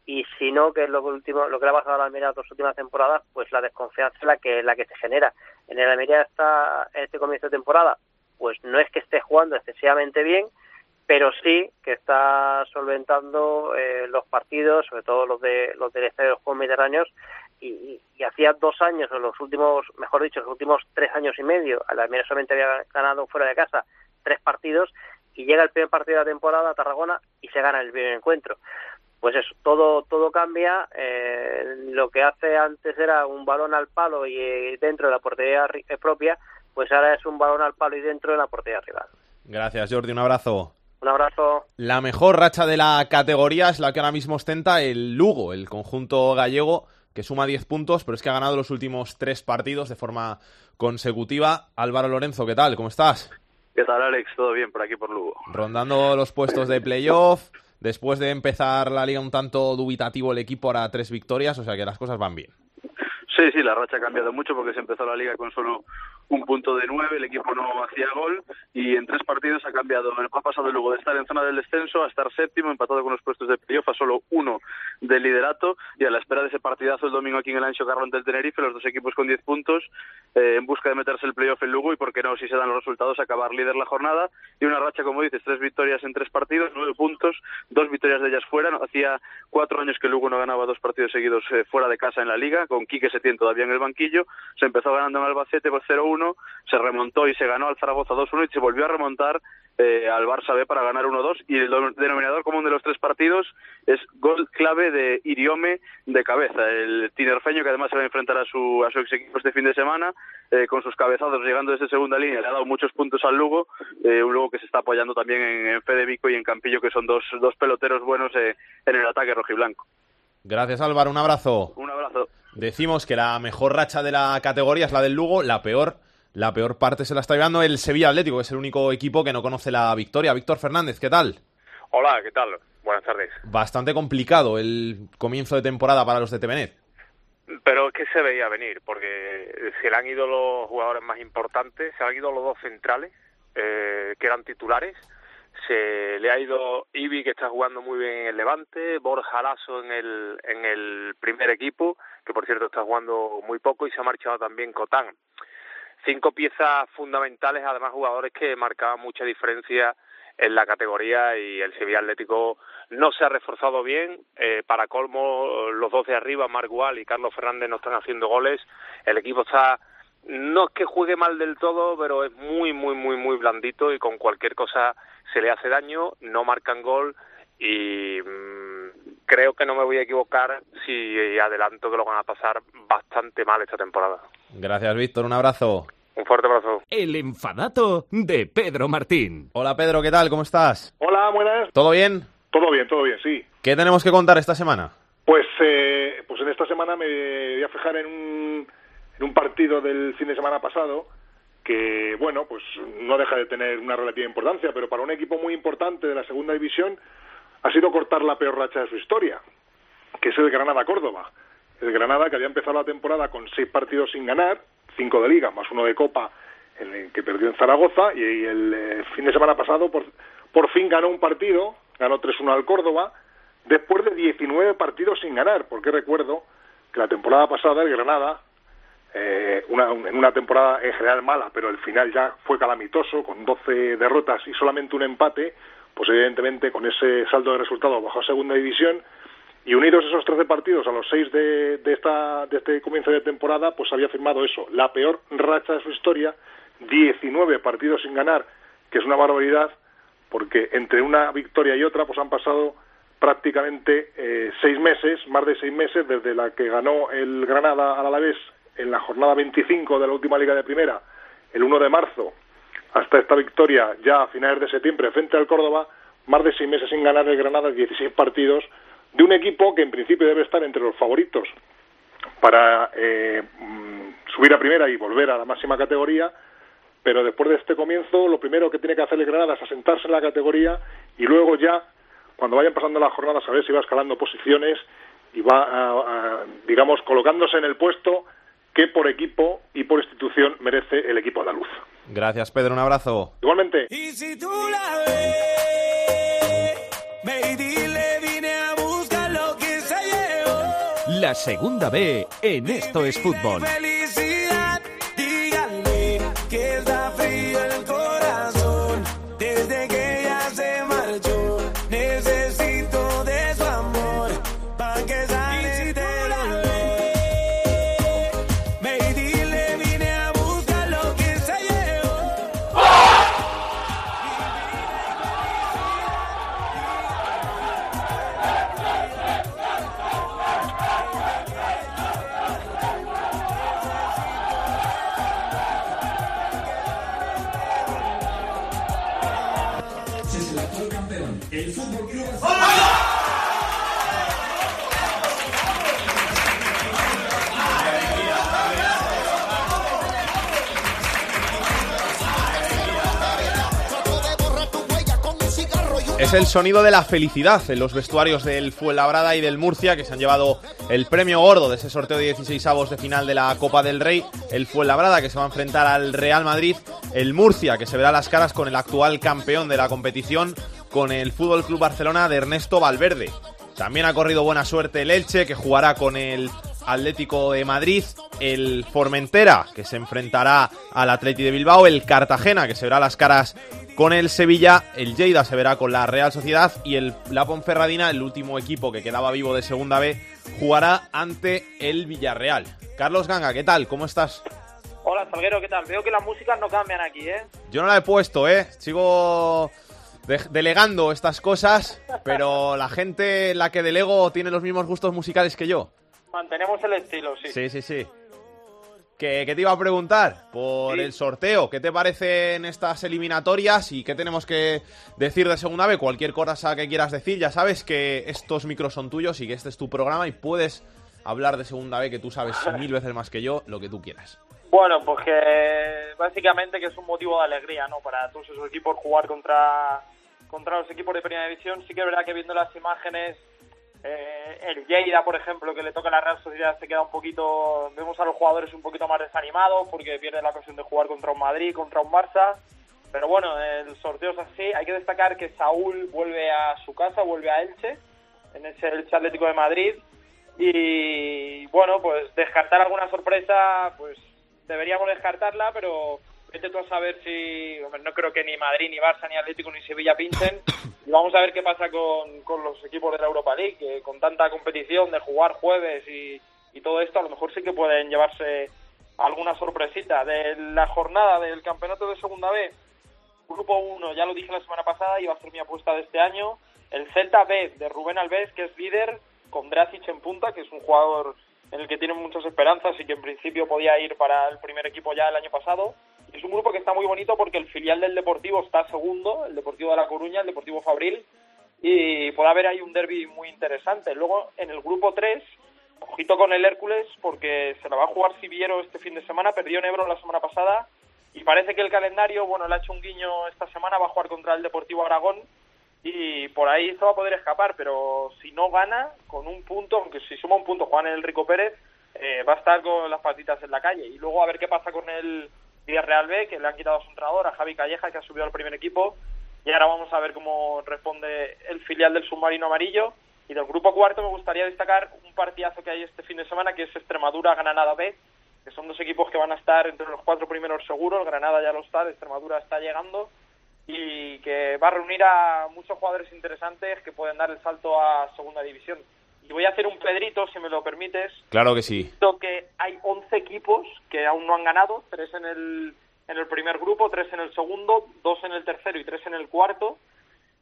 y si no, que es lo último, lo que le ha pasado a la Almería las dos últimas temporadas, pues la desconfianza es la que la que se genera. En el Almería está este comienzo de temporada, pues no es que esté jugando excesivamente bien, pero sí que está solventando eh, los partidos, sobre todo los de los del Estadio de los Juegos Mediterráneos, y, y, hacía dos años, o los últimos, mejor dicho, los últimos tres años y medio, a la Almería solamente había ganado fuera de casa tres partidos, y llega el primer partido de la temporada a Tarragona y se gana el primer encuentro. Pues eso, todo, todo cambia. Eh, lo que hace antes era un balón al palo y eh, dentro de la portería eh, propia, pues ahora es un balón al palo y dentro de la portería rival. Gracias, Jordi. Un abrazo. Un abrazo. La mejor racha de la categoría es la que ahora mismo ostenta el Lugo, el conjunto gallego, que suma 10 puntos, pero es que ha ganado los últimos tres partidos de forma consecutiva. Álvaro Lorenzo, ¿qué tal? ¿Cómo estás? ¿Qué tal, Alex? ¿Todo bien por aquí por Lugo? Rondando los puestos de playoff. Después de empezar la liga un tanto dubitativo el equipo ahora tres victorias, o sea que las cosas van bien. Sí, sí, la racha ha cambiado mucho porque se empezó la liga con solo un punto de nueve, el equipo no hacía gol y en tres partidos ha cambiado, ha pasado luego de estar en zona del descenso a estar séptimo, empatado con los puestos de playoff a solo uno del liderato. Y a la espera de ese partidazo el domingo aquí en el Ancho Carrón del Tenerife, los dos equipos con diez puntos eh, en busca de meterse el playoff en Lugo y por qué no, si se dan los resultados, acabar líder la jornada. Y una racha, como dices, tres victorias en tres partidos, nueve puntos, dos victorias de ellas fuera, hacía cuatro años que Lugo no ganaba dos partidos seguidos eh, fuera de casa en la liga, con Quique Setién todavía en el banquillo, se empezó ganando en Albacete por 0-1, se remontó y se ganó al Zaragoza 2-1 y se volvió a remontar eh, al Barça B para ganar 1-2 y el denominador común de los tres partidos es gol clave de Iriome de cabeza, el tinerfeño que además se va a enfrentar a su, a su ex equipo este fin de semana eh, con sus cabezados llegando desde segunda línea, le ha dado muchos puntos al Lugo, eh, un Lugo que se está apoyando también en, en Fede Vico y en Campillo que son dos, dos peloteros buenos en el ataque rojiblanco. Gracias Álvaro, un abrazo. Un abrazo. Decimos que la mejor racha de la categoría es la del Lugo, la peor la peor parte se la está llevando el Sevilla Atlético, que es el único equipo que no conoce la victoria. Víctor Fernández, ¿qué tal? Hola, ¿qué tal? Buenas tardes. Bastante complicado el comienzo de temporada para los de Tevenet. Pero es que se veía venir, porque se le han ido los jugadores más importantes, se han ido los dos centrales, eh, que eran titulares, se le ha ido Ibi, que está jugando muy bien en el Levante, Borja Lasso en el, en el primer equipo, que por cierto está jugando muy poco, y se ha marchado también Cotán cinco piezas fundamentales, además jugadores que marcaban mucha diferencia en la categoría y el Sevilla Atlético no se ha reforzado bien. Eh, para colmo, los dos de arriba, Margual y Carlos Fernández, no están haciendo goles. El equipo está, no es que juegue mal del todo, pero es muy, muy, muy, muy blandito y con cualquier cosa se le hace daño, no marcan gol y creo que no me voy a equivocar si adelanto que lo van a pasar bastante mal esta temporada. Gracias, Víctor. Un abrazo. Un fuerte abrazo. El enfadato de Pedro Martín. Hola, Pedro. ¿Qué tal? ¿Cómo estás? Hola, buenas. ¿Todo bien? Todo bien, todo bien, sí. ¿Qué tenemos que contar esta semana? Pues, eh, pues en esta semana me voy a fijar en un, en un partido del fin de semana pasado que, bueno, pues no deja de tener una relativa importancia, pero para un equipo muy importante de la segunda división ha sido cortar la peor racha de su historia, que es el Granada-Córdoba. El Granada que había empezado la temporada con seis partidos sin ganar, cinco de liga más uno de copa en el que perdió en Zaragoza y el eh, fin de semana pasado por, por fin ganó un partido, ganó 3-1 al Córdoba, después de 19 partidos sin ganar, porque recuerdo que la temporada pasada el Granada, eh, una, en una temporada en general mala, pero el final ya fue calamitoso, con 12 derrotas y solamente un empate, pues evidentemente con ese saldo de resultados bajó a segunda división y unidos esos 13 partidos a los 6 de, de, esta, de este comienzo de temporada, pues había firmado eso, la peor racha de su historia, 19 partidos sin ganar, que es una barbaridad, porque entre una victoria y otra pues han pasado prácticamente eh, seis meses, más de seis meses, desde la que ganó el Granada al Alavés en la jornada 25 de la última Liga de Primera, el 1 de marzo, hasta esta victoria ya a finales de septiembre frente al Córdoba, más de seis meses sin ganar el Granada, 16 partidos, de un equipo que en principio debe estar entre los favoritos para eh, subir a primera y volver a la máxima categoría, pero después de este comienzo lo primero que tiene que hacer el Granada es asentarse en la categoría y luego ya, cuando vayan pasando las jornadas, a ver si va escalando posiciones y va, a, a, digamos, colocándose en el puesto que por equipo y por institución merece el equipo andaluz. Gracias, Pedro. Un abrazo. Igualmente. Y si tú la ves, ve y dile, vine a buscar lo que se llevó. La segunda B en Esto es Fútbol. El sonido de la felicidad en los vestuarios del Fuenlabrada y del Murcia que se han llevado el premio gordo de ese sorteo de 16 avos de final de la Copa del Rey. El Fuenlabrada que se va a enfrentar al Real Madrid. El Murcia que se verá las caras con el actual campeón de la competición, con el Fútbol Club Barcelona de Ernesto Valverde. También ha corrido buena suerte el Elche que jugará con el Atlético de Madrid, el Formentera, que se enfrentará al Atleti de Bilbao, el Cartagena, que se verá las caras con el Sevilla, el Lleida se verá con la Real Sociedad y el La Ponferradina, el último equipo que quedaba vivo de Segunda B, jugará ante el Villarreal. Carlos Ganga, ¿qué tal? ¿Cómo estás? Hola, Salguero, ¿qué tal? Veo que las músicas no cambian aquí, ¿eh? Yo no la he puesto, ¿eh? Sigo de- delegando estas cosas, pero la gente, la que delego, tiene los mismos gustos musicales que yo. Mantenemos el estilo, sí. Sí, sí, sí. ¿Qué, qué te iba a preguntar? Por Sí. el sorteo, ¿qué te parecen estas eliminatorias y qué tenemos que decir de segunda vez? Cualquier cosa que quieras decir, ya sabes que estos micros son tuyos y que este es tu programa y puedes hablar de segunda vez, que tú sabes mil veces más que yo, lo que tú quieras. Bueno, pues que básicamente que es un motivo de alegría, ¿no? Para todos esos equipos jugar contra, contra los equipos de primera división. Sí que es verdad que viendo las imágenes, eh, el Lleida, por ejemplo, que le toca la Real Sociedad, se queda un poquito, vemos a los jugadores un poquito más desanimados porque pierden la ocasión de jugar contra un Madrid, contra un Barça. Pero bueno, el sorteo es así. Hay que destacar que Saúl vuelve a su casa, vuelve a Elche, en ese Elche Atlético de Madrid. Y bueno, pues descartar alguna sorpresa, pues deberíamos descartarla, pero vete tú a saber si. no creo que ni Madrid, ni Barça, ni Atlético, ni Sevilla pinchen. Y vamos a ver qué pasa con, con los equipos de la Europa League, que con tanta competición de jugar jueves y, y todo esto, a lo mejor sí que pueden llevarse alguna sorpresita. De la jornada del campeonato de Segunda B, Grupo 1, ya lo dije la semana pasada, iba a ser mi apuesta de este año. El Celta B de Rubén Alves, que es líder, con Dracic en punta, que es un jugador en el que tienen muchas esperanzas y que en principio podía ir para el primer equipo ya el año pasado. Es un grupo que está muy bonito porque el filial del Deportivo está segundo, el Deportivo de La Coruña, el Deportivo Fabril, y puede haber ahí un derby muy interesante. Luego, en el grupo 3, ojito con el Hércules, porque se la va a jugar Siviero este fin de semana, perdió en Ebro la semana pasada, y parece que el calendario, bueno, le ha hecho un guiño esta semana, va a jugar contra el Deportivo Aragón, y por ahí se va a poder escapar, pero si no gana, con un punto, aunque si suma un punto Juan el Rico Pérez, eh, va a estar con las patitas en la calle. Y luego a ver qué pasa con el Villarreal B, que le han quitado a su entrenador, a Javi Calleja, que ha subido al primer equipo. Y ahora vamos a ver cómo responde el filial del submarino amarillo. Y del grupo cuarto me gustaría destacar un partidazo que hay este fin de semana, que es Extremadura-Granada B, que son dos equipos que van a estar entre los cuatro primeros seguros. Granada ya lo está, Extremadura está llegando y que va a reunir a muchos jugadores interesantes que pueden dar el salto a segunda división. Y voy a hacer un Pedrito, si me lo permites. Claro que sí. Visto que hay 11 equipos que aún no han ganado, tres en el, en el primer grupo, tres en el segundo, dos en el tercero y tres en el cuarto.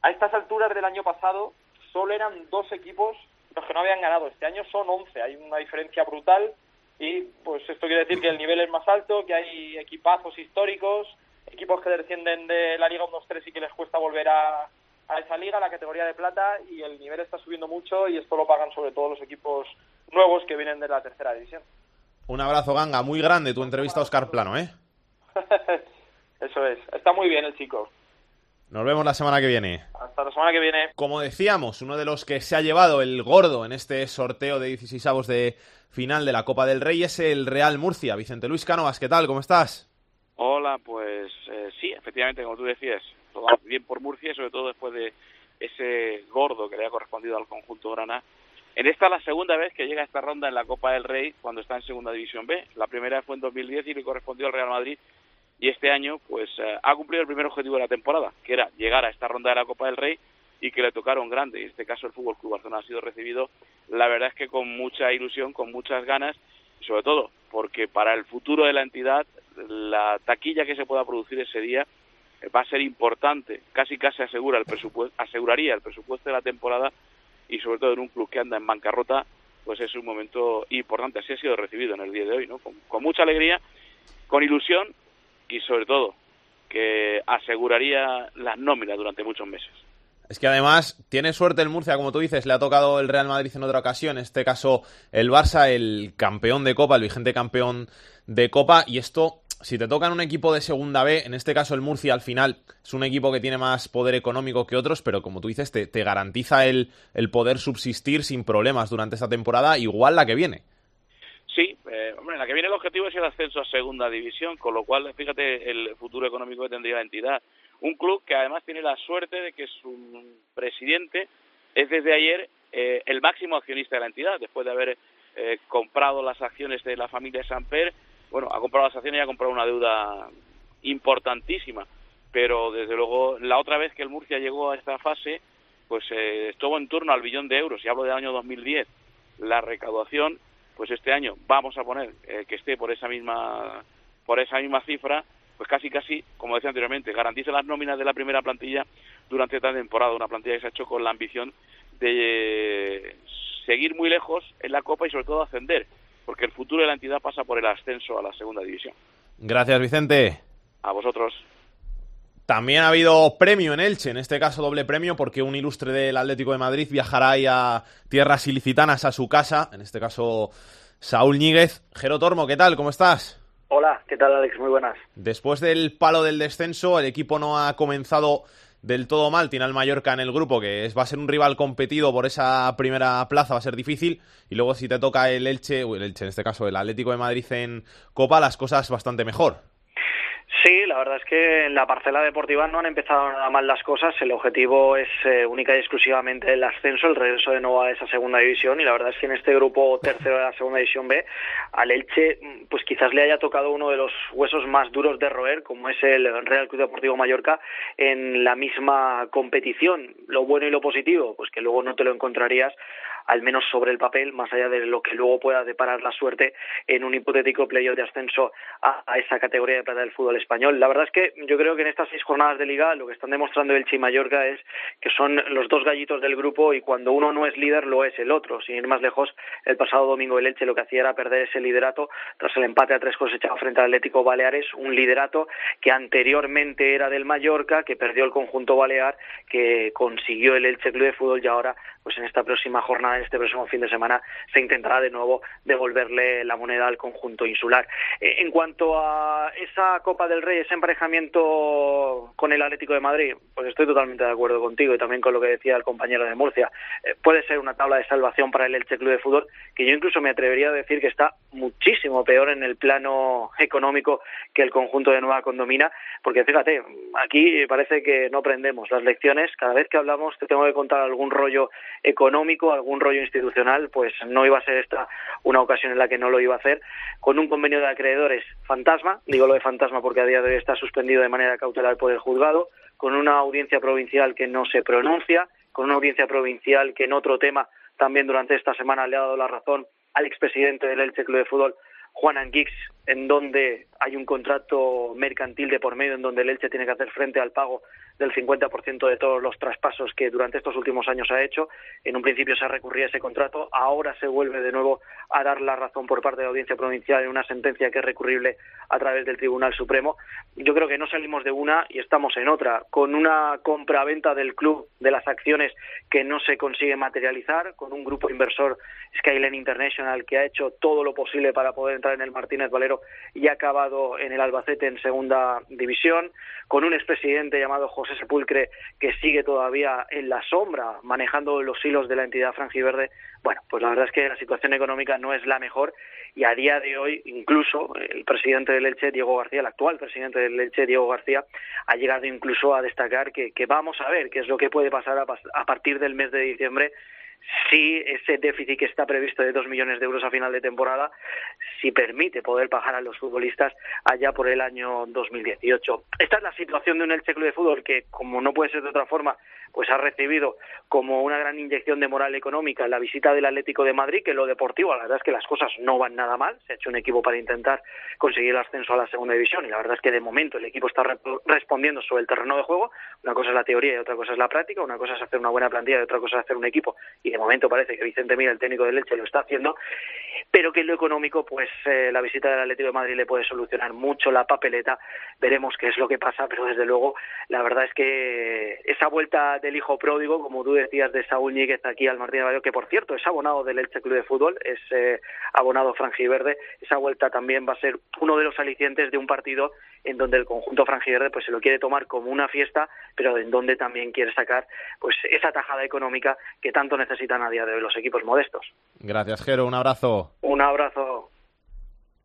A estas alturas del año pasado solo eran dos equipos los que no habían ganado. Este año son 11, hay una diferencia brutal y pues esto quiere decir que el nivel es más alto, que hay equipazos históricos, equipos que descienden de la Liga 1-2-3 y que les cuesta volver a, a esa liga, la categoría de plata, y el nivel está subiendo mucho y esto lo pagan sobre todo los equipos nuevos que vienen de la tercera división. Un abrazo, Ganga, muy grande tu entrevista a Oscar Plano, ¿eh? Eso es, está muy bien el chico. Nos vemos la semana que viene. Hasta la semana que viene. Como decíamos, uno de los que se ha llevado el gordo en este sorteo de 16 avos de final de la Copa del Rey es el Real Murcia. Vicente Luis Cánovas, ¿qué tal? ¿Cómo estás? Hola, pues eh, sí, efectivamente, como tú decías, todo bien por Murcia y sobre todo después de ese gordo que le ha correspondido al conjunto grana. En esta es la segunda vez que llega a esta ronda en la Copa del Rey cuando está en Segunda División B. La primera fue en 2010 y le correspondió al Real Madrid y este año pues eh, ha cumplido el primer objetivo de la temporada, que era llegar a esta ronda de la Copa del Rey y que le tocaron grande. En este caso el Fútbol Club Barcelona ha sido recibido, la verdad es que con mucha ilusión, con muchas ganas y sobre todo porque para el futuro de la entidad la taquilla que se pueda producir ese día va a ser importante, casi casi asegura el presupuesto, aseguraría el presupuesto de la temporada y sobre todo en un club que anda en bancarrota, pues es un momento importante. Así ha sido recibido en el día de hoy, ¿no? Con, con mucha alegría, con ilusión y sobre todo que aseguraría las nóminas durante muchos meses. Es que además tiene suerte el Murcia, como tú dices, le ha tocado el Real Madrid en otra ocasión, en este caso el Barça, el campeón de Copa, el vigente campeón de Copa, y esto, si te tocan un equipo de segunda B, en este caso el Murcia al final es un equipo que tiene más poder económico que otros, pero como tú dices, te, te garantiza el, el poder subsistir sin problemas durante esta temporada, igual la que viene. Sí, eh, hombre, la que viene el objetivo es el ascenso a segunda división, con lo cual, fíjate el futuro económico que tendría la entidad. Un club que además tiene la suerte de que su presidente es desde ayer eh, el máximo accionista de la entidad, después de haber eh, comprado las acciones de la familia Samper, bueno, ha comprado las acciones y ha comprado una deuda importantísima, pero desde luego la otra vez que el Murcia llegó a esta fase, pues eh, estuvo en torno al billón de euros, y hablo del año 2010. La recaudación pues este año vamos a poner eh, que esté por esa misma por esa misma cifra pues casi casi como decía anteriormente garantiza las nóminas de la primera plantilla durante esta temporada. Una plantilla que se ha hecho con la ambición de seguir muy lejos en la Copa y sobre todo ascender porque el futuro de la entidad pasa por el ascenso a la segunda división Gracias, Vicente. a vosotros También ha habido premio en Elche, en este caso doble premio, porque un ilustre del Atlético de Madrid viajará ahí a tierras ilicitanas a su casa, en este caso Saúl Ñíguez. Jero Tormo, ¿qué tal? ¿Cómo estás? Hola, ¿qué tal Alex? Muy buenas. Después del palo del descenso, el equipo no ha comenzado del todo mal. Tiene al Mallorca en el grupo, que es, va a ser un rival competido por esa primera plaza, va a ser difícil. Y luego si te toca el Elche, el Elche en este caso, el Atlético de Madrid en Copa, las cosas bastante mejor. Sí, la verdad es que en la parcela deportiva no han empezado nada mal las cosas. El objetivo es eh, única y exclusivamente el ascenso, el regreso de nuevo a esa segunda división. Y la verdad es que en este grupo tercero de la segunda división B, al Elche, mm, pues quizás le haya tocado uno de los huesos más duros de roer, como es el Real Club Deportivo Mallorca, en la misma competición. Lo bueno y lo positivo, pues que luego no te lo encontrarías al menos sobre el papel, más allá de lo que luego pueda deparar la suerte en un hipotético playoff de ascenso a, esa categoría de plata del fútbol español. La verdad es que yo creo que en estas seis jornadas de liga lo que están demostrando Elche y Mallorca es que son los dos gallitos del grupo y cuando uno no es líder lo es el otro. Sin ir más lejos, el pasado domingo el Elche lo que hacía era perder ese liderato tras el empate a tres cosechado frente al Atlético Baleares, un liderato que anteriormente era del Mallorca, que perdió el conjunto balear, que consiguió el Elche Club de Fútbol y ahora pues en esta próxima jornada, este próximo fin de semana, se intentará de nuevo devolverle la moneda al conjunto insular. Eh, en cuanto a esa Copa del Rey, ese emparejamiento con el Atlético de Madrid, pues estoy totalmente de acuerdo contigo y también con lo que decía el compañero de Murcia. Eh, puede ser una tabla de salvación para el Elche Club de Fútbol, que yo incluso me atrevería a decir que está muchísimo peor en el plano económico que el conjunto de Nueva Condomina, porque fíjate, aquí parece que no aprendemos las lecciones. Cada vez que hablamos te tengo que contar algún rollo económico, algún rollo institucional, pues no iba a ser esta una ocasión en la que no lo iba a hacer, con un convenio de acreedores fantasma, digo lo de fantasma porque a día de hoy está suspendido de manera cautelar por el juzgado, con una audiencia provincial que no se pronuncia, con una audiencia provincial que en otro tema también durante esta semana le ha dado la razón al expresidente del Elche Club de Fútbol, Juan Anguix, en donde hay un contrato mercantil de por medio en donde el Elche tiene que hacer frente al pago del 50% de todos los traspasos que durante estos últimos años ha hecho. En un principio se recurría a ese contrato, ahora se vuelve de nuevo a dar la razón por parte de la Audiencia Provincial en una sentencia que es recurrible a través del Tribunal Supremo. Yo creo que no salimos de una y estamos en otra, con una compraventa del club de las acciones que no se consigue materializar, con un grupo inversor Skyline International que ha hecho todo lo posible para poder entrar en el Martínez Valero y ha acabado en el Albacete en segunda división, con un expresidente llamado José Sepulcre que sigue todavía en la sombra manejando los hilos de la entidad franjiverde. Bueno, pues la verdad es que la situación económica no es la mejor y a día de hoy incluso el presidente del Elche, Diego García, el actual presidente del Elche, Diego García, ha llegado incluso a destacar que, que vamos a ver qué es lo que puede pasar a, a partir del mes de diciembre si ese déficit que está previsto de dos millones de euros a final de temporada, si permite poder pagar a los futbolistas allá por el año 2018. Esta es la situación de un Elche Club de Fútbol que, como no puede ser de otra forma, pues ha recibido como una gran inyección de moral económica la visita del Atlético de Madrid, que lo deportivo, la verdad es que las cosas no van nada mal. Se ha hecho un equipo para intentar conseguir el ascenso a la segunda división y la verdad es que de momento el equipo está rep- respondiendo sobre el terreno de juego. Una cosa es la teoría y otra cosa es la práctica. Una cosa es hacer una buena plantilla y otra cosa es hacer un equipo y de momento parece que Vicente Mira, el técnico del Elche, lo está haciendo, pero que en lo económico, pues eh, la visita del Atlético de Madrid le puede solucionar mucho la papeleta. Veremos qué es lo que pasa, pero desde luego la verdad es que esa vuelta del hijo pródigo, como tú decías, de Saúl Ñíguez aquí al Martín de Valladolid, que por cierto es abonado del Elche Club de Fútbol, es eh, abonado franjiverde, esa vuelta también va a ser uno de los alicientes de un partido en donde el conjunto franjiverde pues se lo quiere tomar como una fiesta, pero en donde también quiere sacar pues esa tajada económica que tanto necesitan a día de hoy los equipos modestos. Gracias, Jero. Un abrazo. Un abrazo.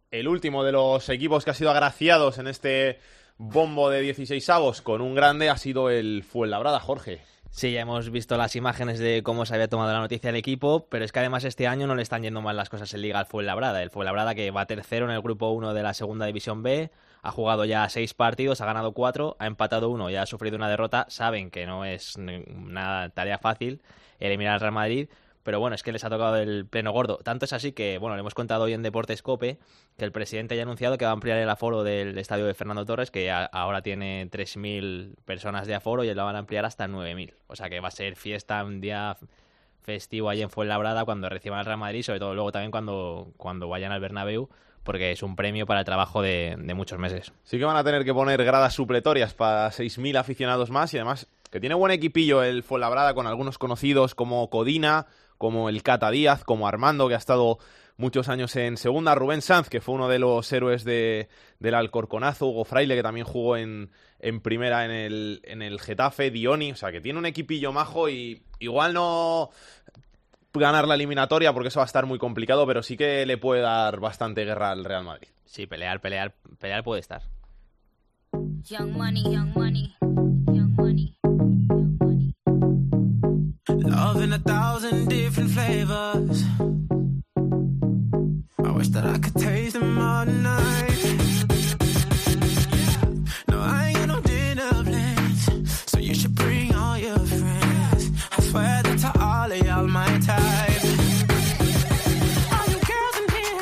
El último de los equipos que ha sido agraciados en este bombo de 16 avos con un grande ha sido el Fuenlabrada, Jorge. Sí, ya hemos visto las imágenes de cómo se había tomado la noticia el equipo, pero es que además este año no le están yendo mal las cosas en Liga al Fuenlabrada. El Fuenlabrada que va tercero en el grupo 1 de la Segunda División B, ha jugado ya seis partidos, ha ganado cuatro, ha empatado uno y ha sufrido una derrota. Saben que no es una tarea fácil eliminar al Real Madrid, pero bueno, es que les ha tocado el pleno gordo. Tanto es así que, bueno, le hemos contado hoy en Deportes Cope que el presidente ya ha anunciado que va a ampliar el aforo del estadio de Fernando Torres, que ahora tiene 3.000 personas de aforo y lo van a ampliar hasta 9.000. O sea que va a ser fiesta un día festivo ahí en Fuenlabrada cuando reciban al Real Madrid, sobre todo luego también cuando, cuando vayan al Bernabéu porque es un premio para el trabajo de, muchos meses. Sí que van a tener que poner gradas supletorias para 6.000 aficionados más y además que tiene buen equipillo el Fuenlabrada con algunos conocidos como Codina, como el Cata Díaz, como Armando, que ha estado muchos años en segunda, Rubén Sanz, que fue uno de los héroes de, del Alcorconazo, Hugo Fraile, que también jugó en, en primera en el, en el Getafe, Dioni, o sea, que tiene un equipillo majo y igual no ganar la eliminatoria porque eso va a estar muy complicado, pero sí que le puede dar bastante guerra al Real Madrid. Sí, pelear, pelear, pelear puede estar. Young money, young money, young money, young money. Love in a thousand different flavors. I wish that I could taste them all night.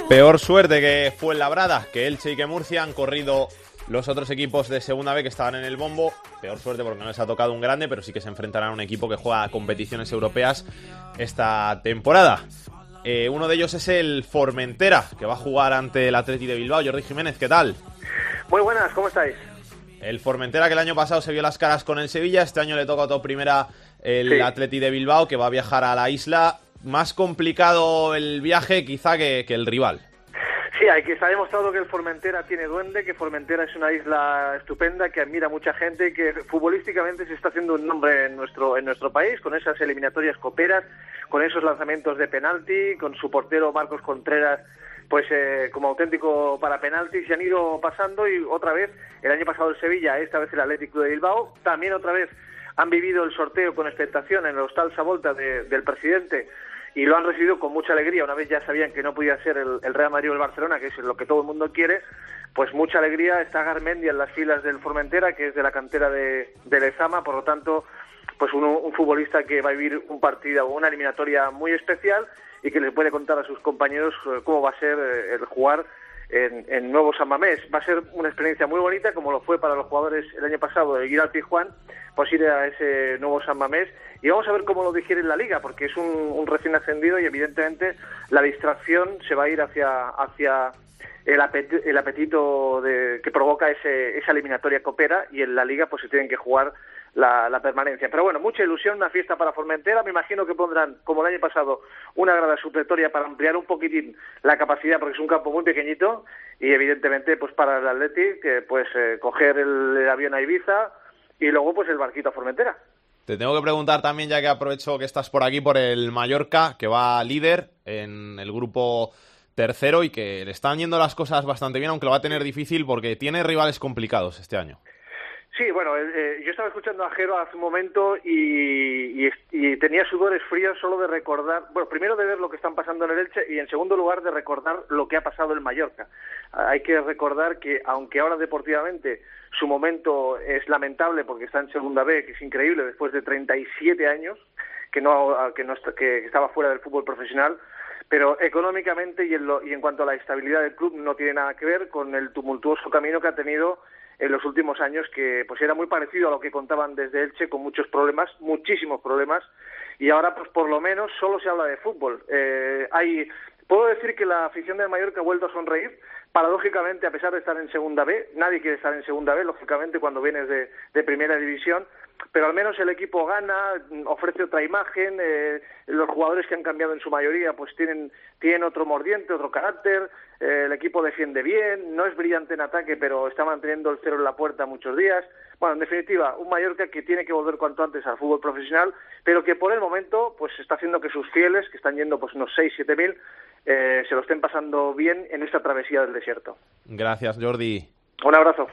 Peor suerte que fue Labrada, que Elche y que Murcia han corrido los otros equipos de segunda B que estaban en el bombo. Peor suerte porque no les ha tocado un grande, pero sí que se enfrentarán a un equipo que juega a competiciones europeas esta temporada. Eh, uno de ellos es el Formentera, que va a jugar ante el Atleti de Bilbao. Jordi Jiménez, ¿qué tal? Muy buenas, ¿cómo estáis? El Formentera que el año pasado se vio las caras con el Sevilla, este año le toca a primera el Sí. Atleti de Bilbao, que va a viajar a la isla. Más complicado el viaje quizá que, que el rival. Sí, hay que está demostrado que el Formentera tiene duende, que Formentera es una isla estupenda, que admira mucha gente, que futbolísticamente se está haciendo un nombre en nuestro en nuestro país con esas eliminatorias coperas, con esos lanzamientos de penalti, con su portero Marcos Contreras pues eh, como auténtico para penaltis se han ido pasando y otra vez el año pasado el Sevilla, esta vez el Atlético de Bilbao, también otra vez han vivido el sorteo con expectación en el Hostal Savolta de- del presidente y lo han recibido con mucha alegría. Una vez ya sabían que no podía ser el, Real Madrid o el Barcelona, que es lo que todo el mundo quiere, pues mucha alegría. Está Garmendia en las filas del Formentera, que es de la cantera de, de Lezama, por lo tanto, pues uno- un futbolista que va a vivir un partido o una eliminatoria muy especial y que le puede contar a sus compañeros eh, cómo va a ser eh, el jugar en, en Nuevo San Mamés. Va a ser una experiencia muy bonita, como lo fue para los jugadores el año pasado de ir al Tijuán, pues ir a ese Nuevo San Mamés. Y vamos a ver cómo lo digiere en la liga, porque es un, recién ascendido y evidentemente la distracción se va a ir hacia, hacia el, apet- el apetito de, que provoca ese, esa eliminatoria copera y en la liga pues se tienen que jugar la, la permanencia. Pero bueno, mucha ilusión, una fiesta para Formentera. Me imagino que pondrán, como el año pasado, una grada supletoria para ampliar un poquitín la capacidad, porque es un campo muy pequeñito. Y evidentemente, pues para el Athletic, pues eh, coger el, el avión a Ibiza y luego pues el barquito a Formentera. Te tengo que preguntar también, ya que aprovecho que estás por aquí, por el Mallorca, que va líder en el grupo tercero y que le están yendo las cosas bastante bien, aunque lo va a tener difícil porque tiene rivales complicados este año. Sí, bueno, eh, yo estaba escuchando a Jero hace un momento y, y- y tenía sudores fríos solo de recordar, bueno, primero de ver lo que están pasando en el Elche y en segundo lugar de recordar lo que ha pasado en Mallorca. Hay que recordar que aunque ahora deportivamente su momento es lamentable porque está en segunda B, que es increíble después de 37 años que no que no que estaba fuera del fútbol profesional, pero económicamente y en, lo- y en cuanto a la estabilidad del club no tiene nada que ver con el tumultuoso camino que ha tenido en los últimos años que pues era muy parecido a lo que contaban desde Elche con muchos problemas, muchísimos problemas y ahora pues por lo menos solo se habla de fútbol. Eh, hay Puedo decir que la afición del Mallorca ha vuelto a sonreír, paradójicamente, a pesar de estar en segunda B, nadie quiere estar en segunda B, lógicamente, cuando vienes de, de primera división, pero al menos el equipo gana, ofrece otra imagen, eh, los jugadores que han cambiado en su mayoría pues tienen, tienen otro mordiente, otro carácter, eh, el equipo defiende bien, no es brillante en ataque, pero está manteniendo el cero en la puerta muchos días. Bueno, en definitiva, un Mallorca que tiene que volver cuanto antes al fútbol profesional, pero que por el momento pues está haciendo que sus fieles, que están yendo pues unos 6, 7 mil, eh, se lo estén pasando bien en esta travesía del desierto. Gracias, Jordi. Un abrazo.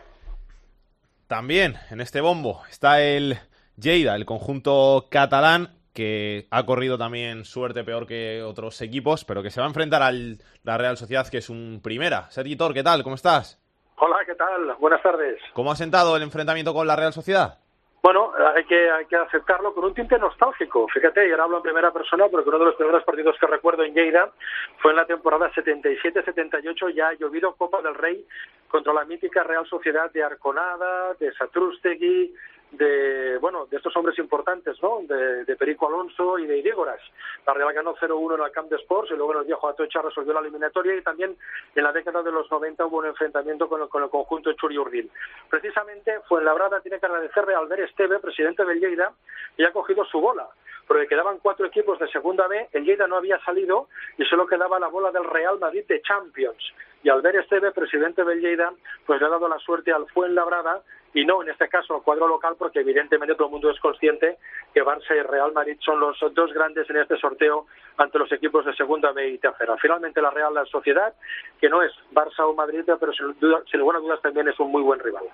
También en este bombo está el Lleida, el conjunto catalán, que ha corrido también suerte peor que otros equipos, pero que se va a enfrentar a la Real Sociedad, que es un primera. Sergi Tor, ¿qué tal? ¿Cómo estás? Hola, ¿qué tal? Buenas tardes. ¿Cómo ha sentado el enfrentamiento con la Real Sociedad? Bueno, hay que, hay que aceptarlo con un tinte nostálgico. Fíjate, y ahora hablo en primera persona porque uno de los primeros partidos que recuerdo en Lleida fue en la temporada 77-78, ya ha llovido Copa del Rey contra la mítica Real Sociedad de Arconada, de Satrústegui, de bueno de estos hombres importantes no de, de Perico Alonso y de Irígoras la Real ganó 0-1 en el Camp de Sports y luego en el viejo Atocha resolvió la eliminatoria y también en la década de los 90 hubo un enfrentamiento con el, con el conjunto de Churi Urdin. Precisamente Fuenlabrada tiene que agradecerle a Albert Esteve presidente del Lleida y ha cogido su bola porque quedaban cuatro equipos de segunda B, el Lleida no había salido y solo quedaba la bola del Real Madrid de Champions. Y Albert Esteve, presidente del Lleida, pues le ha dado la suerte al Fuenlabrada y no en este caso al cuadro local porque evidentemente todo el mundo es consciente que Barça y Real Madrid son los dos grandes en este sorteo ante los equipos de segunda B y tercera. Finalmente la Real la Sociedad, que no es Barça o Madrid, pero sin, duda, sin lugar a dudas también es un muy buen rival.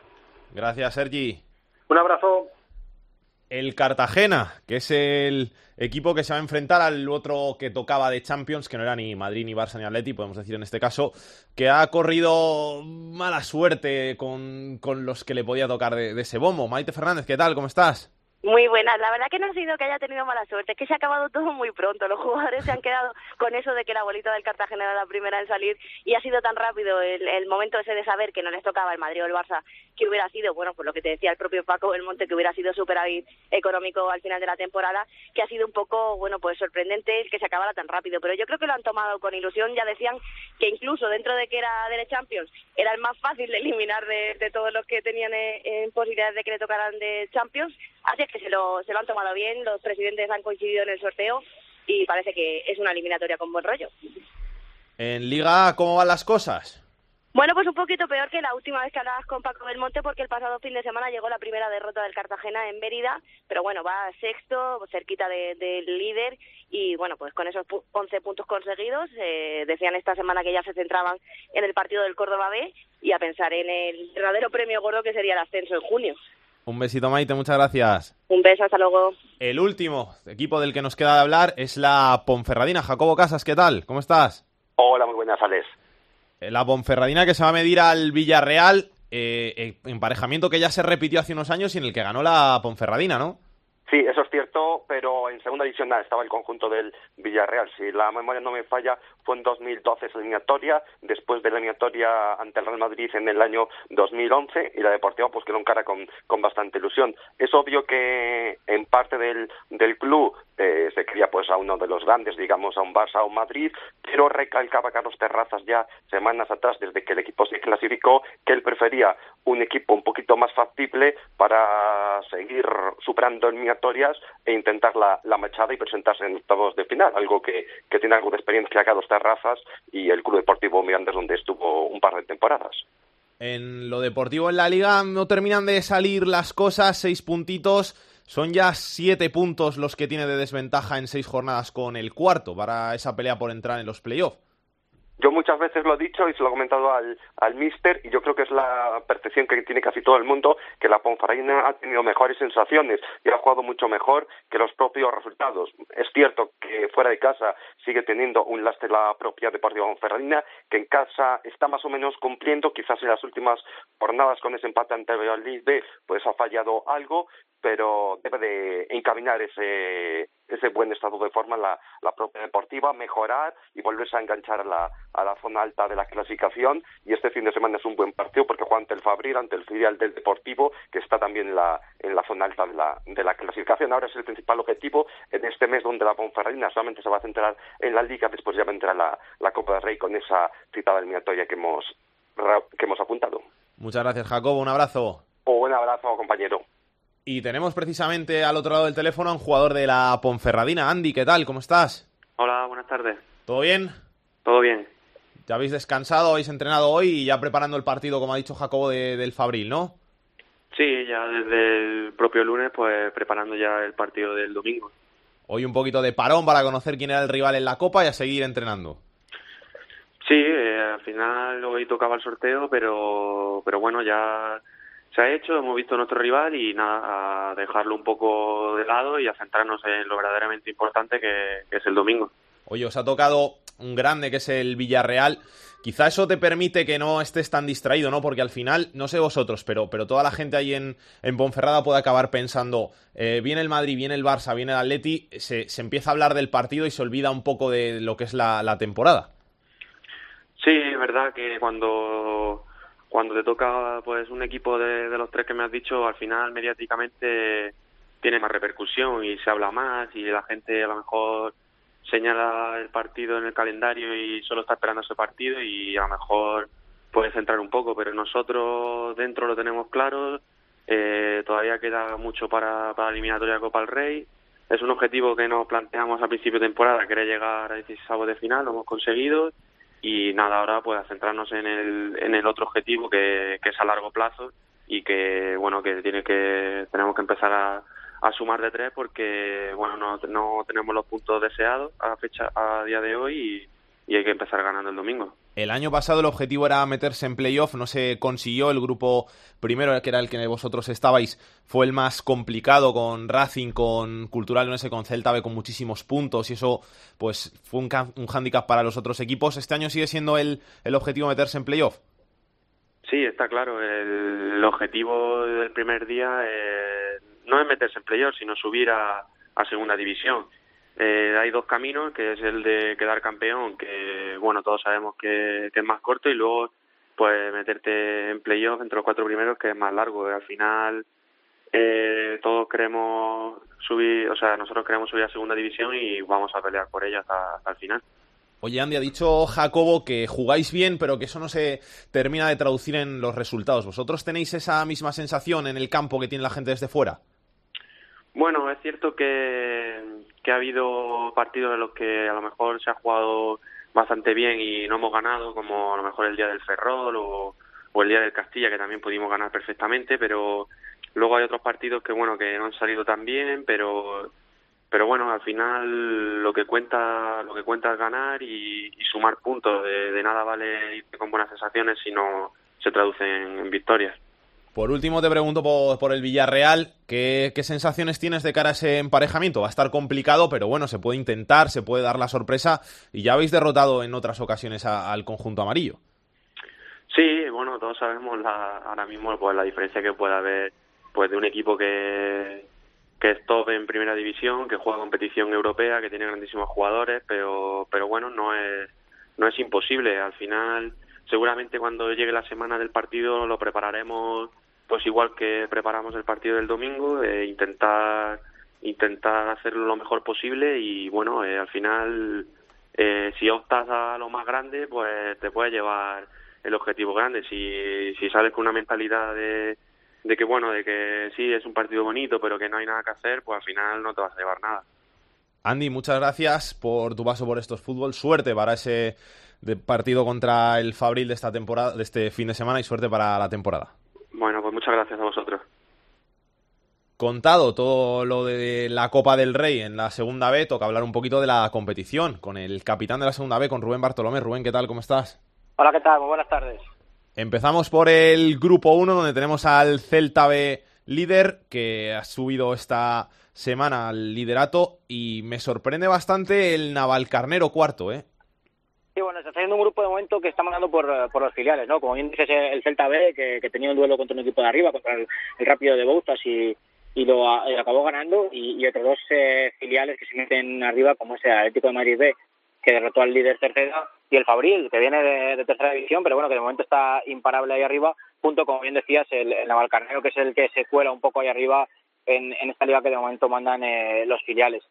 Gracias, Sergi. Un abrazo. El Cartagena, que es el equipo que se va a enfrentar al otro que tocaba de Champions, que no era ni Madrid, ni Barça, ni Atleti, podemos decir en este caso, que ha corrido mala suerte con, con los que le podía tocar de, de ese bombo. Maite Fernández, ¿qué tal? ¿Cómo estás? Muy buenas. La verdad que no ha sido que haya tenido mala suerte, es que se ha acabado todo muy pronto. Los jugadores se han quedado con eso de que la bolita del Cartagena era la primera en salir y ha sido tan rápido el, el momento ese de saber que no les tocaba el Madrid o el Barça, que hubiera sido, bueno, por lo que te decía el propio Paco Belmonte, que hubiera sido superávit económico al final de la temporada, que ha sido un poco, bueno, pues sorprendente el que se acabara tan rápido. Pero yo creo que lo han tomado con ilusión. Ya decían que incluso dentro de que era de Champions, era el más fácil de eliminar de, todos los que tenían en, en posibilidades de que le tocaran de Champions. Así es que se lo, se lo han tomado bien, los presidentes han coincidido en el sorteo y parece que es una eliminatoria con buen rollo. En Liga, ¿cómo van las cosas? Bueno, pues un poquito peor que la última vez que hablabas con Paco Belmonte, porque el pasado fin de semana llegó la primera derrota del Cartagena en Mérida, pero bueno, va sexto, cerquita del de, líder, y bueno, pues con esos 11 puntos conseguidos, eh, decían esta semana que ya se centraban en el partido del Córdoba B y a pensar en el verdadero premio gordo que sería el ascenso en junio. Un besito, Maite, muchas gracias. Un beso, hasta luego. El último equipo del que nos queda de hablar es la Ponferradina. Jacobo Casas, ¿qué tal? ¿Cómo estás? Hola, muy buenas, Alex. La Ponferradina que se va a medir al Villarreal, eh, emparejamiento que ya se repitió hace unos años y en el que ganó la Ponferradina, ¿no? Sí, eso es cierto, pero en segunda división nada, estaba el conjunto del Villarreal. Si la memoria no me falla, fue en 2012 esa eliminatoria, después de la eliminatoria ante el Real Madrid en el año 2011 y la Deportiva pues quedó en cara con, con bastante ilusión. Es obvio que en parte del, del club eh, se quería pues a uno de los grandes, digamos a un Barça o un Madrid, pero recalcaba Carlos Terrazas ya semanas atrás desde que el equipo se clasificó que él prefería un equipo un poquito más factible para seguir superando eliminatorias e intentar la, la machada y presentarse en octavos de final, algo que, que tiene algo de experiencia Carlos Terrazas y el Club Deportivo Mirandes donde estuvo un par de temporadas. En lo deportivo en la liga no terminan de salir las cosas, seis puntitos, son ya siete puntos los que tiene de desventaja en seis jornadas con el cuarto para esa pelea por entrar en los playoffs. Yo muchas veces lo he dicho y se lo he comentado al, al míster y yo creo que es la percepción que tiene casi todo el mundo que la Ponferradina ha tenido mejores sensaciones y ha jugado mucho mejor que los propios resultados. Es cierto que fuera de casa sigue teniendo un lastre la propia Deportiva Ponferradina, que en casa está más o menos cumpliendo, quizás en las últimas jornadas con ese empate ante Valladolid B pues ha fallado algo, pero debe de encaminar ese, ese buen estado de forma la, la propia deportiva, mejorar y volverse a enganchar a la, a la zona alta de la clasificación. Y este fin de semana es un buen partido porque juega ante el Fabril, ante el filial del Deportivo, que está también en la, en la zona alta de la, de la clasificación. Ahora es el principal objetivo en este mes donde la Ponferradina solamente se va a centrar en la Liga, después ya vendrá la, la Copa del Rey con esa citada eliminatoria que hemos, que hemos apuntado. Muchas gracias, Jacobo. Un abrazo. Un abrazo, compañero. Y tenemos precisamente al otro lado del teléfono a un jugador de la Ponferradina. Andy, ¿qué tal? ¿Cómo estás? Hola, buenas tardes. ¿Todo bien? Todo bien. Ya habéis descansado, habéis entrenado hoy y ya preparando el partido, como ha dicho Jacobo, de, del Fabril, ¿no? Sí, ya desde el propio lunes, pues preparando ya el partido del domingo. Hoy un poquito de parón para conocer quién era el rival en la Copa y a seguir entrenando. Sí, eh, al final hoy tocaba el sorteo, pero, pero bueno, ya se ha hecho, hemos visto nuestro rival y nada, a dejarlo un poco de lado y a centrarnos en lo verdaderamente importante que, que es el domingo. Oye, os ha tocado un grande que es el Villarreal. Quizá eso te permite que no estés tan distraído, ¿no? Porque al final, no sé vosotros, pero, pero toda la gente ahí en, en Ponferrada puede acabar pensando, eh, viene el Madrid, viene el Barça, viene el Atleti, se, se empieza a hablar del partido y se olvida un poco de lo que es la, la temporada. Sí, es verdad que cuando cuando te toca pues un equipo de, de, los tres que me has dicho, al final mediáticamente tiene más repercusión y se habla más y la gente a lo mejor señala el partido en el calendario y solo está esperando ese partido y a lo mejor puede centrar un poco, pero nosotros dentro lo tenemos claro, eh, todavía queda mucho para, para la eliminatoria de Copa del Rey, es un objetivo que nos planteamos a principio de temporada, querer llegar a 16 de final, lo hemos conseguido y nada, ahora pues a centrarnos en el, en el otro objetivo que, que es a largo plazo y que bueno que tiene que tenemos que empezar a, a sumar de tres porque bueno no, no tenemos los puntos deseados a fecha a día de hoy y, y hay que empezar ganando el domingo. El año pasado el objetivo era meterse en playoff, no se consiguió. El grupo primero, que era el que vosotros estabais, fue el más complicado con Racing, con Cultural Leonese, con Celta B, con muchísimos puntos y eso pues fue un, un hándicap para los otros equipos. ¿Este año sigue siendo el, el objetivo meterse en playoff? Sí, está claro. El, el objetivo del primer día eh, no es meterse en playoff, sino subir a, a segunda división. Eh, hay dos caminos, que es el de quedar campeón, que bueno, todos sabemos que, es más corto, y luego pues meterte en playoff entre los cuatro primeros, que es más largo. Al final eh, todos queremos subir, o sea, nosotros queremos subir a segunda división y vamos a pelear por ella hasta, hasta el final. Oye, Andy, ha dicho Jacobo que jugáis bien, pero que eso no se termina de traducir en los resultados. ¿Vosotros tenéis esa misma sensación en el campo que tiene la gente desde fuera? Bueno, es cierto que, que ha habido partidos en los que a lo mejor se ha jugado bastante bien y no hemos ganado, como a lo mejor el día del Ferrol o, el día del Castilla, que también pudimos ganar perfectamente, pero luego hay otros partidos que bueno que no han salido tan bien, pero pero bueno, al final lo que cuenta lo que cuenta es ganar y, y sumar puntos. De, de, nada vale irte con buenas sensaciones si no se traducen en, en victorias. Por último, te pregunto por, el Villarreal, ¿qué, ¿qué, sensaciones tienes de cara a ese emparejamiento? Va a estar complicado, pero bueno, se puede intentar, se puede dar la sorpresa y ya habéis derrotado en otras ocasiones a, al conjunto amarillo. Sí, bueno, todos sabemos la, ahora mismo pues la diferencia que puede haber pues de un equipo que, que es top en primera división, que juega competición europea, que tiene grandísimos jugadores, pero pero bueno, no es no es imposible. Al final, seguramente cuando llegue la semana del partido lo prepararemos pues igual que preparamos el partido del domingo, eh, intentar intentar hacerlo lo mejor posible y bueno, eh, al final eh, si optas a lo más grande, pues te puede llevar el objetivo grande. Si, si sales con una mentalidad de, de que bueno, de que sí es un partido bonito, pero que no hay nada que hacer, pues al final no te vas a llevar nada. Andy, muchas gracias por tu paso por estos fútbol. Suerte para ese partido contra el Fabril de esta temporada, de este fin de semana y suerte para la temporada. Bueno, pues muchas gracias a vosotros. Contado todo lo de la Copa del Rey en la segunda B, toca hablar un poquito de la competición con el capitán de la segunda B, con Rubén Bartolomé. Rubén, ¿qué tal? ¿Cómo estás? Hola, ¿qué tal? Muy buenas tardes. Empezamos por el grupo 1, donde tenemos al Celta B líder, que ha subido esta semana al liderato, y me sorprende bastante el Navalcarnero cuarto, ¿eh? Sí, bueno, está haciendo un grupo de momento que está mandando por, por los filiales, ¿no? Como bien dices, el Celta B, que, tenía un duelo contra un equipo de arriba, contra el, Rápido de Bouzas y, y lo, acabó ganando y, otros dos eh, filiales que se meten arriba como es el Atlético de Madrid B que derrotó al líder tercera y el Fabril que viene de, de tercera división pero bueno que de momento está imparable ahí arriba junto como bien decías el, el Navalcarnero que es el que se cuela un poco ahí arriba en, en esta liga que de momento mandan eh, los filiales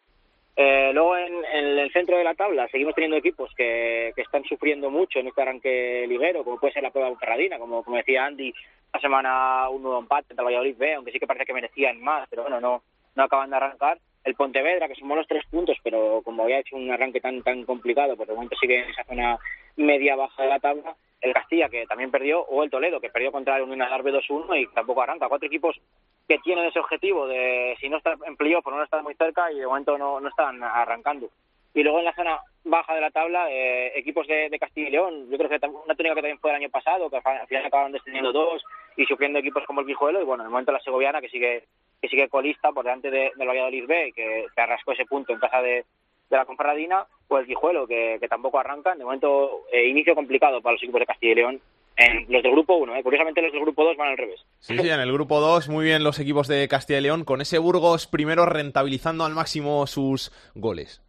eh, luego en, el centro de la tabla seguimos teniendo equipos que, que están sufriendo mucho en este arranque liguero, como puede ser la prueba Ferradina, como, como decía Andy, la semana un nuevo empate entre el Valladolid B, aunque sí que parece que merecían más, pero bueno, no, no acaban de arrancar. El Pontevedra, que sumó los tres puntos, pero como había hecho un arranque tan tan complicado, pues de momento sigue en esa zona media-baja de la tabla. El Castilla, que también perdió, o el Toledo, que perdió contra el Unión Adarve 2-1 y tampoco arranca. Cuatro equipos que tienen ese objetivo de si no estar en playoff o no estar muy cerca y de momento no, no están arrancando. Y luego en la zona baja de la tabla, eh, equipos de, de Castilla y León, yo creo que una tónica que también fue el año pasado, que al final acabaron descendiendo dos y sufriendo equipos como el Guijuelo, y bueno, en el momento la Segoviana que sigue que sigue colista por delante de, del Valladolid B, que, que arrascó ese punto en casa de, de la Conferradina, o el Guijuelo, que, que tampoco arrancan. De momento, eh, inicio complicado para los equipos de Castilla y León. En los del grupo 1, curiosamente los del grupo 2 van al revés. Sí, sí, en el grupo 2 muy bien los equipos de Castilla y León, con ese Burgos primero rentabilizando al máximo sus goles.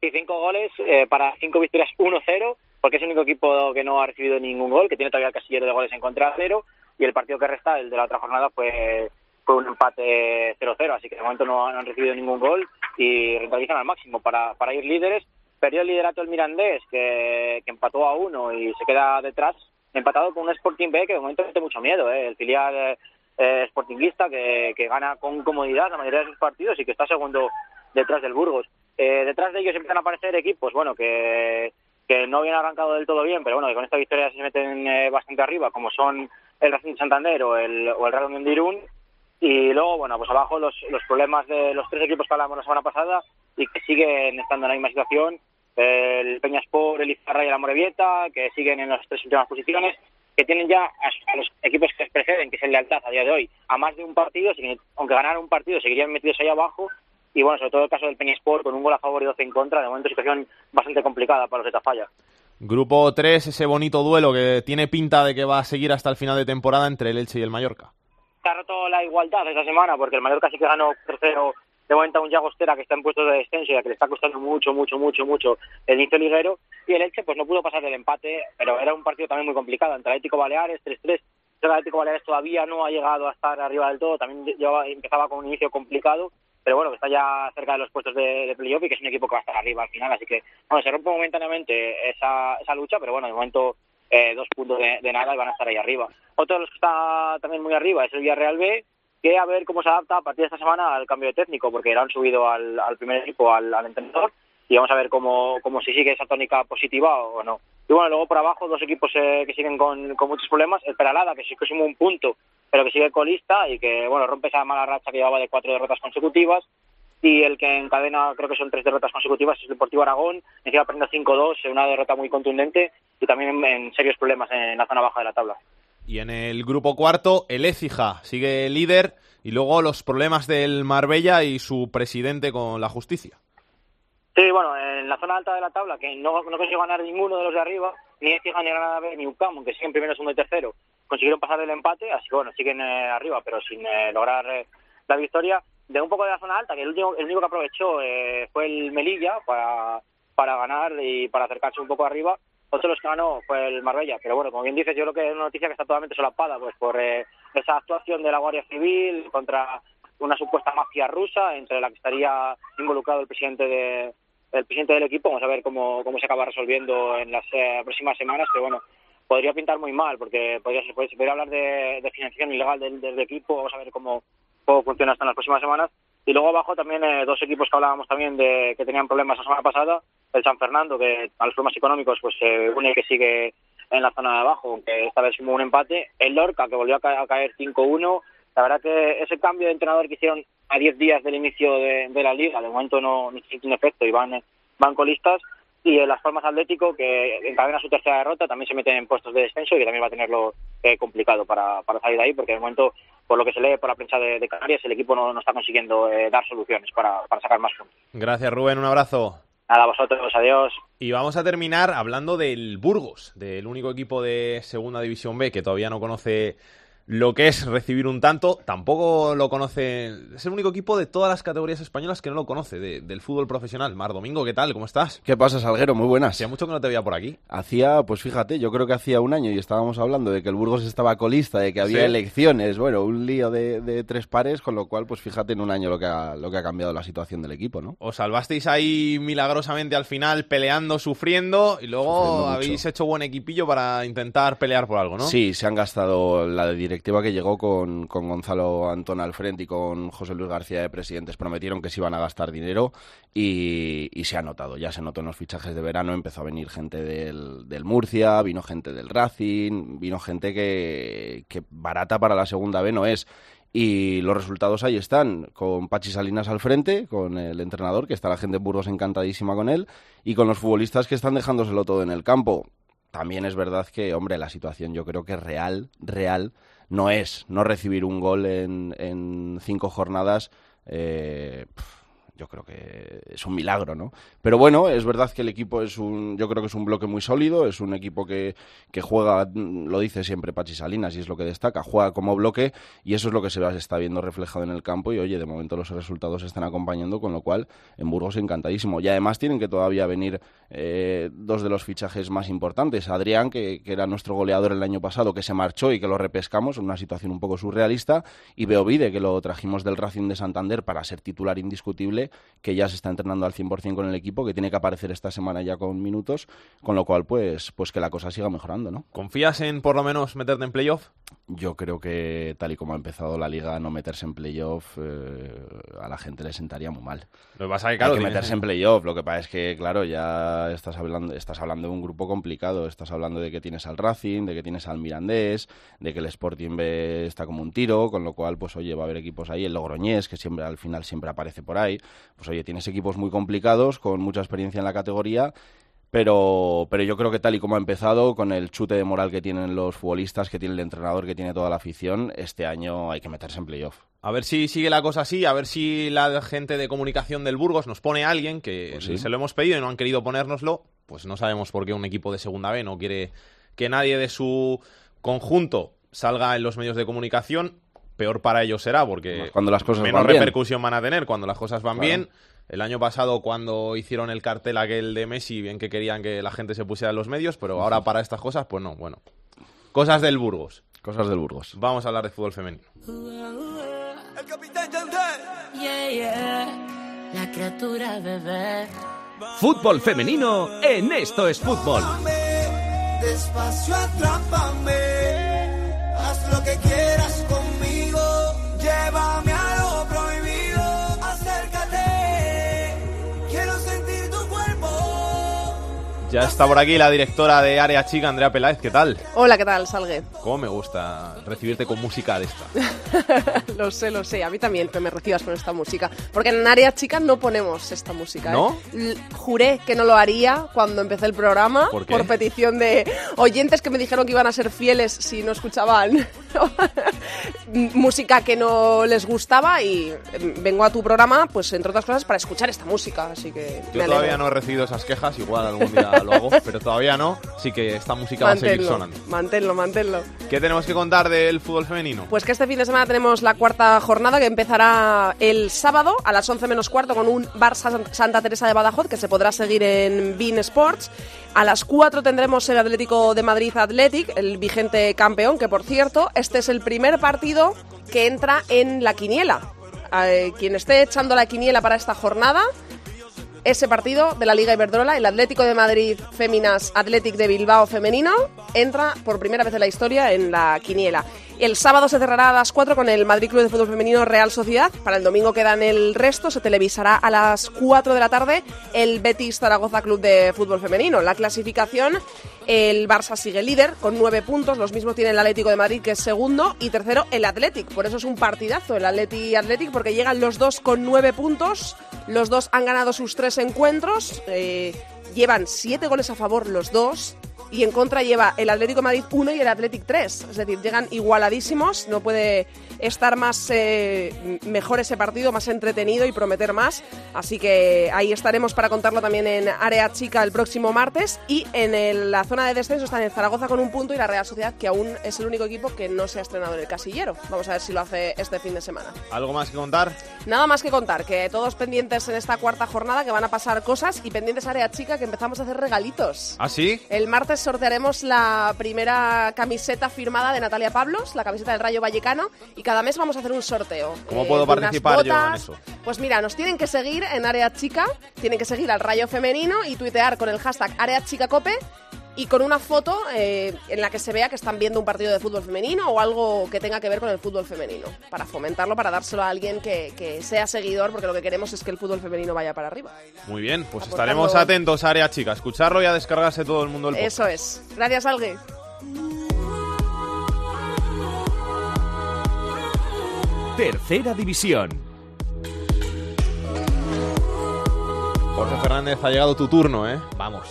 Y cinco goles eh, para cinco victorias 1-0, porque es el único equipo que no ha recibido ningún gol, que tiene todavía el casillero de goles en contra cero, y el partido que resta, el de la otra jornada, fue, fue un empate 0-0, así que de momento no, no han recibido ningún gol y rentabilizan al máximo para, para ir líderes. Perdió el liderato el Mirandés, que, que empató a uno y se queda detrás, empatado con un Sporting B que de momento mete mucho miedo, ¿eh? el filial eh, sportinguista que, que gana con comodidad la mayoría de sus partidos y que está segundo detrás del Burgos. Eh, detrás de ellos empiezan a aparecer equipos, bueno, que, que no habían arrancado del todo bien, pero bueno, que con esta victoria se meten eh, bastante arriba, como son el Racing de Santander o el, o el Real Unión de Irún. Y luego, bueno, pues abajo los, los problemas de los tres equipos que hablamos la semana pasada y que siguen estando en la misma situación. El Peñaspor, el Izarra y el Amorebieta, que siguen en las tres últimas posiciones, que tienen ya a, los equipos que les preceden, que es el Lealtad a día de hoy, a más de un partido, aunque ganaran un partido seguirían metidos ahí abajo. Y bueno, sobre todo el caso del Peñaspor, con un gol a favor y 12 en contra, de momento situación bastante complicada para los de Tafalla. Grupo 3, ese bonito duelo que tiene pinta de que va a seguir hasta el final de temporada entre el Elche y el Mallorca. se ha roto la igualdad esta semana porque el Mallorca sí que ganó tercero de momento a un Llagostera que está en puestos de descenso y a que le está costando mucho, mucho, mucho, mucho el inicio liguero. Y el Elche pues no pudo pasar del empate, pero era un partido también muy complicado. Entre Atlético Baleares 3-3 el Atlético Baleares todavía no ha llegado a estar arriba del todo, también llevaba- empezaba con un inicio complicado, pero bueno, que está ya cerca de los puestos de, de playoff y que es un equipo que va a estar arriba al final, así que bueno, se rompe momentáneamente esa, esa lucha, pero bueno, de momento eh, dos puntos de, de nada y van a estar ahí arriba. Otro de los que está también muy arriba es el Villarreal B, que a ver cómo se adapta a partir de esta semana al cambio de técnico, porque lo han subido al, al primer equipo, al, entrenador, y vamos a ver cómo, cómo si sigue esa tónica positiva o no. Y bueno, luego por abajo dos equipos eh, que siguen con, con muchos problemas, el Peralada, que sí que sumó un punto, pero que sigue colista y que bueno rompe esa mala racha que llevaba de cuatro derrotas consecutivas, y el que encadena creo que son tres derrotas consecutivas es el Deportivo Aragón, encima perdiendo 5-2, una derrota muy contundente y también en serios problemas en la zona baja de la tabla. Y en el grupo cuarto, el Écija sigue líder y luego los problemas del Marbella y su presidente con la justicia. Sí, bueno, en la zona alta de la tabla, que no, no consiguió ganar ninguno de los de arriba, ni Écija, ni Granada B, ni UCAM, aunque siguen primero, segundo y tercero, consiguieron pasar el empate, así que bueno, siguen eh, arriba, pero sin eh, lograr eh, la victoria. De un poco de la zona alta, que el, último, el único que aprovechó eh, fue el Melilla para, para ganar y para acercarse un poco arriba. Otro los que ganó fue el Marbella, pero bueno, como bien dices, yo creo que es una noticia que está totalmente solapada, pues por eh, esa actuación de la Guardia Civil contra una supuesta mafia rusa, entre la que estaría involucrado el presidente de, el presidente del equipo. Vamos a ver cómo, cómo se acaba resolviendo en las eh, próximas semanas, pero bueno, podría pintar muy mal, porque podría, podría- se podría hablar de, financiación ilegal del, del equipo. Vamos a ver cómo, cómo funciona esto en las próximas semanas. Y luego abajo también eh, dos equipos que hablábamos también de que tenían problemas la semana pasada. El San Fernando, que a los problemas económicos pues se une que sigue en la zona de abajo, aunque esta vez hubo un empate. El Lorca, que volvió a, ca- a caer 5-1. La verdad que ese cambio de entrenador que hicieron a 10 días del inicio de, la liga, de momento no, no tiene efecto y van, van colistas. Y el Las Palmas Atlético, que encadena su tercera derrota, también se mete en puestos de descenso y también va a tenerlo eh, complicado para, para salir de ahí, porque de momento, por lo que se lee por la prensa de, de Canarias, el equipo no, no está consiguiendo eh, dar soluciones para, para sacar más puntos. Gracias Rubén, un abrazo. Nada, vosotros, adiós. Y vamos a terminar hablando del Burgos, del único equipo de Segunda División B que todavía no conoce lo que es recibir un tanto. Tampoco lo conoce. Es el único equipo de todas las categorías españolas que no lo conoce, de- del fútbol profesional. Mar Domingo, ¿qué tal? ¿Cómo estás? ¿Qué pasa, Salguero? Muy buenas. Hacía mucho que no te veía por aquí. Hacía, pues fíjate, yo creo que hacía un año y estábamos hablando de que el Burgos estaba colista, de que había Sí. elecciones, bueno, un lío de, de tres pares, con lo cual, pues fíjate en un año lo que ha, lo que ha cambiado la situación del equipo, ¿no? Os salvasteis ahí milagrosamente al final, peleando, sufriendo, y luego Sufriendo habéis hecho buen equipillo para intentar pelear por algo, ¿no? Sí, se han gastado la directiva que llegó con, con Gonzalo Antón al frente y con José Luis García de presidentes. Prometieron que se iban a gastar dinero y, se ha notado. Ya se notó en los fichajes de verano. Empezó a venir gente del, del Murcia, vino gente del Racing, vino gente que, que barata para la segunda B no es. Y los resultados ahí están, con Pachi Salinas al frente, con el entrenador, que está la gente de Burgos encantadísima con él, y con los futbolistas que están dejándoselo todo en el campo también es verdad que, hombre, la situación yo creo que real, real, no es no recibir un gol en, en cinco jornadas. eh, yo creo que es un milagro, ¿no? Pero bueno, es verdad que el equipo es un, yo creo que es un bloque muy sólido, es un equipo que, que juega, mm, lo dice siempre Pachi Salinas y es lo que destaca, juega como bloque y eso es lo que se está viendo reflejado en el campo y oye, de momento los resultados se están acompañando, con lo cual en Burgos encantadísimo. Y además tienen que todavía venir eh, dos de los fichajes más importantes, Adrián, que, que era nuestro goleador el año pasado, que se marchó y que lo repescamos en una situación un poco surrealista, y Beovide, que lo trajimos del Racing de Santander para ser titular indiscutible, que ya se está entrenando al 100% con el equipo, que tiene que aparecer esta semana ya con minutos, con lo cual pues, pues que la cosa siga mejorando, ¿no? ¿Confías en por lo menos meterte en playoff? Yo creo que tal y como ha empezado la liga, no meterse en playoff eh, a la gente le sentaría muy mal. Lo que pasa es que, claro, Hay que meterse en playoff. Lo que pasa es que, claro, ya estás hablando, estás hablando de un grupo complicado. Estás hablando de que tienes al Racing, de que tienes al Mirandés, de que el Sporting B está como un tiro, con lo cual, pues oye, va a haber equipos ahí. El Logroñés, que siempre al final siempre aparece por ahí. Pues oye, tienes equipos muy complicados, con mucha experiencia en la categoría. Pero, pero yo creo que tal y como ha empezado, con el chute de moral que tienen los futbolistas, que tiene el entrenador, que tiene toda la afición, este año hay que meterse en playoff. A ver si sigue la cosa así, a ver si la gente de comunicación del Burgos nos pone a alguien que Pues sí. se lo hemos pedido y no han querido ponérnoslo. Pues no sabemos por qué un equipo de segunda B no quiere que nadie de su conjunto salga en los medios de comunicación. Peor para ellos será porque Cuando las cosas menos van bien. repercusión van a tener cuando las cosas van Claro. bien. El año pasado, cuando hicieron el cartel aquel de Messi, bien que querían que la gente se pusiera en los medios, pero ahora para estas cosas, pues no, bueno. Cosas del Burgos. Cosas del Burgos. Vamos a hablar de fútbol femenino. El capitán. Yeah, yeah. La criatura bebé. Fútbol femenino en Esto es Fútbol. Despacio atrápame. Haz lo que quieras Ya está por aquí la directora de Área Chica, Andrea Peláez. ¿Qué tal? Hola, ¿qué tal, Salgue? ¿Cómo me gusta recibirte con música de esta? lo sé, lo sé. A mí también que me recibas con esta música. Porque en área chica no ponemos esta música. ¿eh? ¿No? Juré que no lo haría cuando empecé el programa. ¿Por qué? petición de oyentes que me dijeron que iban a ser fieles si no escuchaban música que no les gustaba. Y eh, vengo a tu programa, pues entre otras cosas, para escuchar esta música. Así que Yo todavía no he recibido esas quejas, igual algún día lo hago, pero todavía no. Así que esta música va a seguir Manténlo, sonando. manténlo, manténlo. ¿Qué tenemos que contar del fútbol femenino? Pues que este fin de semana tenemos la cuarta jornada que empezará el sábado a las 11 menos cuarto con un Barça Santa Teresa de Badajoz que se podrá seguir en Bean Sports. A las 4 tendremos el Atlético de Madrid Athletic, el vigente campeón, que por cierto, este es el primer partido que entra en la quiniela. Eh, quien esté echando la quiniela para esta jornada, ese partido de la Liga Iberdrola, el Atlético de Madrid Féminas Athletic de Bilbao femenino, entra por primera vez en la historia en la quiniela. El sábado se cerrará a las 4 con el Madrid Club de Fútbol Femenino Real Sociedad. Para el domingo quedan el resto. Se televisará a las 4 de la tarde el Betis Zaragoza Club de Fútbol Femenino. La clasificación, el Barça sigue líder con 9 puntos. Los mismos tiene el Atlético de Madrid, que es segundo. Y tercero, el Athletic. Por eso es un partidazo el Atleti Athletic, porque llegan los dos con 9 puntos. Los dos han ganado sus tres encuentros. eh, llevan 7 goles a favor los dos. Y en contra lleva el Atlético de Madrid 1 y el Athletic 3. Es decir, llegan igualadísimos, no puede estar más eh, mejor ese partido, más entretenido y prometer más. Así que ahí estaremos para contarlo también en Área Chica el próximo martes. Y en el- la zona de descenso están en Zaragoza con un punto y la Real Sociedad, que aún es el único equipo que no se ha estrenado en el casillero. Vamos a ver si lo hace este fin de semana. ¿Algo más que contar? Nada más que contar, que todos pendientes en esta cuarta jornada, que van a pasar cosas y pendientes área chica, que empezamos a hacer regalitos. ¿Ah, sí? El martes sortearemos la primera camiseta firmada de Natalia Pablos, la camiseta del Rayo Vallecano, y cada mes vamos a hacer un sorteo. ¿Cómo Eh, puedo unas participar yo en eso? Pues mira, nos tienen que seguir en área chica, tienen que seguir al Rayo Femenino y tuitear con el hashtag área chica cope y con una foto eh, en la que se vea que están viendo un partido de fútbol femenino o algo que tenga que ver con el fútbol femenino, para fomentarlo, para dárselo a alguien que, que sea seguidor, porque lo que queremos es que el fútbol femenino vaya para arriba. Muy bien, pues Aportando- estaremos atentos, área chica, a escucharlo y a descargarse todo el mundo el podcast. Eso es. Gracias, Algue. Tercera división. Jorge Fernández, ha llegado tu turno, ¿eh? Vamos.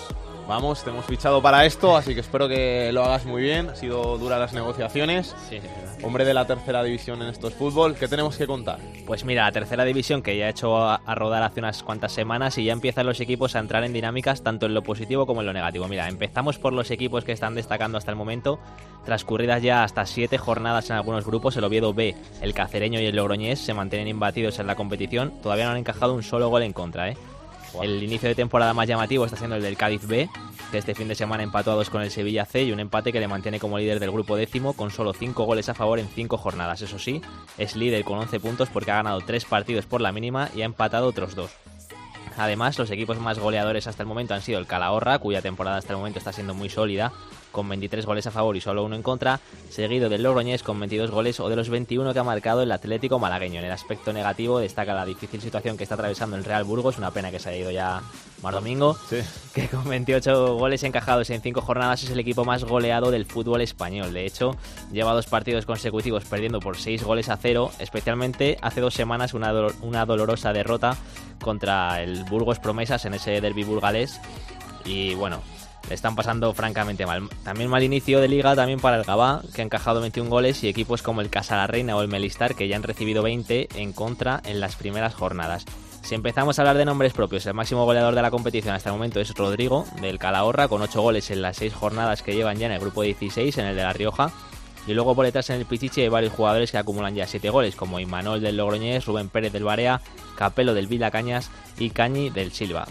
Vamos, te hemos fichado para esto, así que espero que lo hagas muy bien. Han sido duras las negociaciones. Sí, Hombre de la tercera división en estos fútbol, ¿qué tenemos que contar? Pues mira, la tercera división que ya ha hecho a, a rodar hace unas cuantas semanas y ya empiezan los equipos a entrar en dinámicas tanto en lo positivo como en lo negativo. Mira, empezamos por los equipos que están destacando hasta el momento, transcurridas ya hasta siete jornadas en algunos grupos, el Oviedo B, el Cacereño y el Logroñés se mantienen imbatidos en la competición, todavía no han encajado un solo gol en contra, ¿eh? El inicio de temporada más llamativo está siendo el del Cádiz B, que este fin de semana empató a dos con el Sevilla C y un empate que le mantiene como líder del grupo décimo con solo 5 goles a favor en 5 jornadas. Eso sí, es líder con 11 puntos porque ha ganado 3 partidos por la mínima y ha empatado otros 2. Además, los equipos más goleadores hasta el momento han sido el Calahorra, cuya temporada hasta el momento está siendo muy sólida, con 23 goles a favor y solo uno en contra, seguido del Logroñés con 22 goles o de los 21 que ha marcado el Atlético Malagueño. En el aspecto negativo destaca la difícil situación que está atravesando el Real Burgos, una pena que se haya ido ya Mar Domingo, que con 28 goles encajados en 5 jornadas es el equipo más goleado del fútbol español. De hecho, lleva dos partidos consecutivos perdiendo por 6 goles a 0, especialmente hace dos semanas una, do- una dolorosa derrota contra el Burgos Promesas en ese derby burgalés. Y bueno, le están pasando francamente mal. También mal inicio de liga también para el Gabá, que ha encajado 21 goles, y equipos como el Casa la Reina o el Melistar, que ya han recibido 20 en contra en las primeras jornadas. Si empezamos a hablar de nombres propios, el máximo goleador de la competición hasta el momento es Rodrigo, del Calahorra, con 8 goles en las 6 jornadas que llevan ya en el grupo 16, en el de La Rioja. Y luego por detrás en el Pichichi hay varios jugadores que acumulan ya 7 goles, como Imanol del Logroñés, Rubén Pérez del Barea, Capelo del Vila Cañas y Cañi del Silva.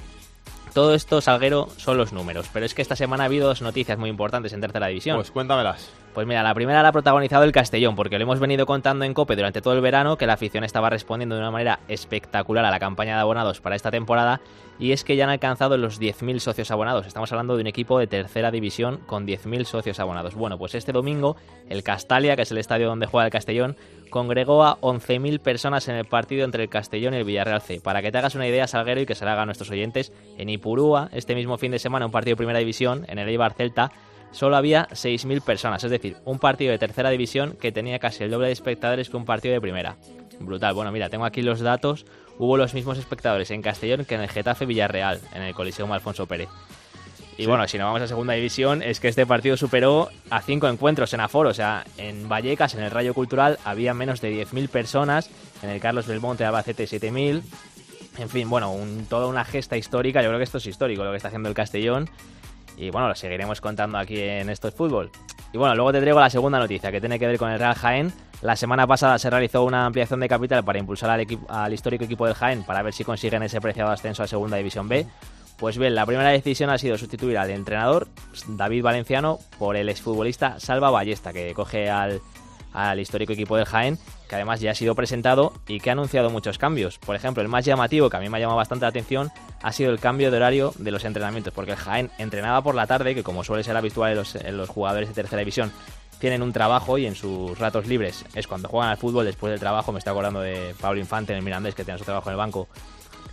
Todo esto, Salguero, son los números, pero es que esta semana ha habido dos noticias muy importantes en tercera división. Pues cuéntamelas. Pues mira, la primera la ha protagonizado el Castellón, porque lo hemos venido contando en COPE durante todo el verano, que la afición estaba respondiendo de una manera espectacular a la campaña de abonados para esta temporada, y es que ya han alcanzado los 10.000 socios abonados. Estamos hablando de un equipo de tercera división con 10.000 socios abonados. Bueno, pues este domingo, el Castalia, que es el estadio donde juega el Castellón, congregó a 11.000 personas en el partido entre el Castellón y el Villarreal C. Para que te hagas una idea, Salguero, y que se la haga a nuestros oyentes, en Ipurúa, este mismo fin de semana, un partido de primera división, en el Eibar Celta, solo había 6.000 personas, es decir, un partido de tercera división que tenía casi el doble de espectadores que un partido de primera. Brutal. Bueno, mira, tengo aquí los datos. Hubo los mismos espectadores en Castellón que en el Getafe Villarreal, en el Coliseum Alfonso Pérez. Y Sí. bueno, si nos vamos a segunda división, es que este partido superó a cinco encuentros en aforo. O sea, en Vallecas, en el Rayo Cultural, había menos de 10.000 personas. En el Carlos Belmonte Albacete, 7.000. En fin, bueno, un, toda una gesta histórica. Yo creo que esto es histórico lo que está haciendo el Castellón. Y bueno, lo seguiremos contando aquí en Esto es Fútbol. Y bueno, luego te traigo la segunda noticia que tiene que ver con el Real Jaén. La semana pasada se realizó una ampliación de capital para impulsar al, equipo, al histórico equipo del Jaén para ver si consiguen ese preciado ascenso a Segunda División B. Pues bien, la primera decisión ha sido sustituir al entrenador David Valenciano por el exfutbolista Salva Ballesta, que coge al, al histórico equipo del Jaén, que además ya ha sido presentado y que ha anunciado muchos cambios. Por ejemplo, el más llamativo, que a mí me ha llamado bastante la atención, ha sido el cambio de horario de los entrenamientos, porque el Jaén entrenaba por la tarde, que como suele ser habitual en los, jugadores de tercera división, tienen un trabajo y en sus ratos libres es cuando juegan al fútbol después del trabajo. Me estoy acordando de Pablo Infante el Mirandés, que tiene su trabajo en el banco,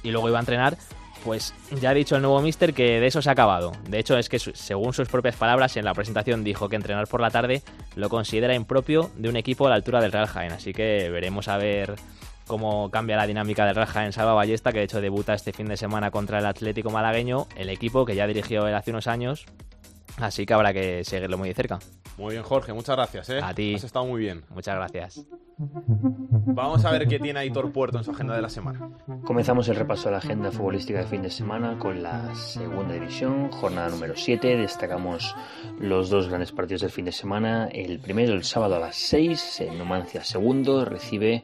y luego iba a entrenar. Pues ya ha dicho el nuevo mister que de eso se ha acabado. De hecho, es que según sus propias palabras, en la presentación dijo que entrenar por la tarde lo considera impropio de un equipo a la altura del Real Jaén. Así que veremos a ver cómo cambia la dinámica del Real Jaén Salva Ballesta, que de hecho debuta este fin de semana contra el Atlético Malagueño, el equipo que ya dirigió él hace unos años Así que habrá que seguirlo muy de cerca. Muy bien, Jorge, muchas gracias. ¿eh? A ti. Has estado muy bien. Muchas gracias. Vamos a ver qué tiene Aitor Puerto en su agenda de la semana. Comenzamos el repaso de la agenda futbolística de fin de semana con la segunda división, jornada número 7. Destacamos los dos grandes partidos del fin de semana. El primero, el sábado a las 6, el Numancia segundo recibe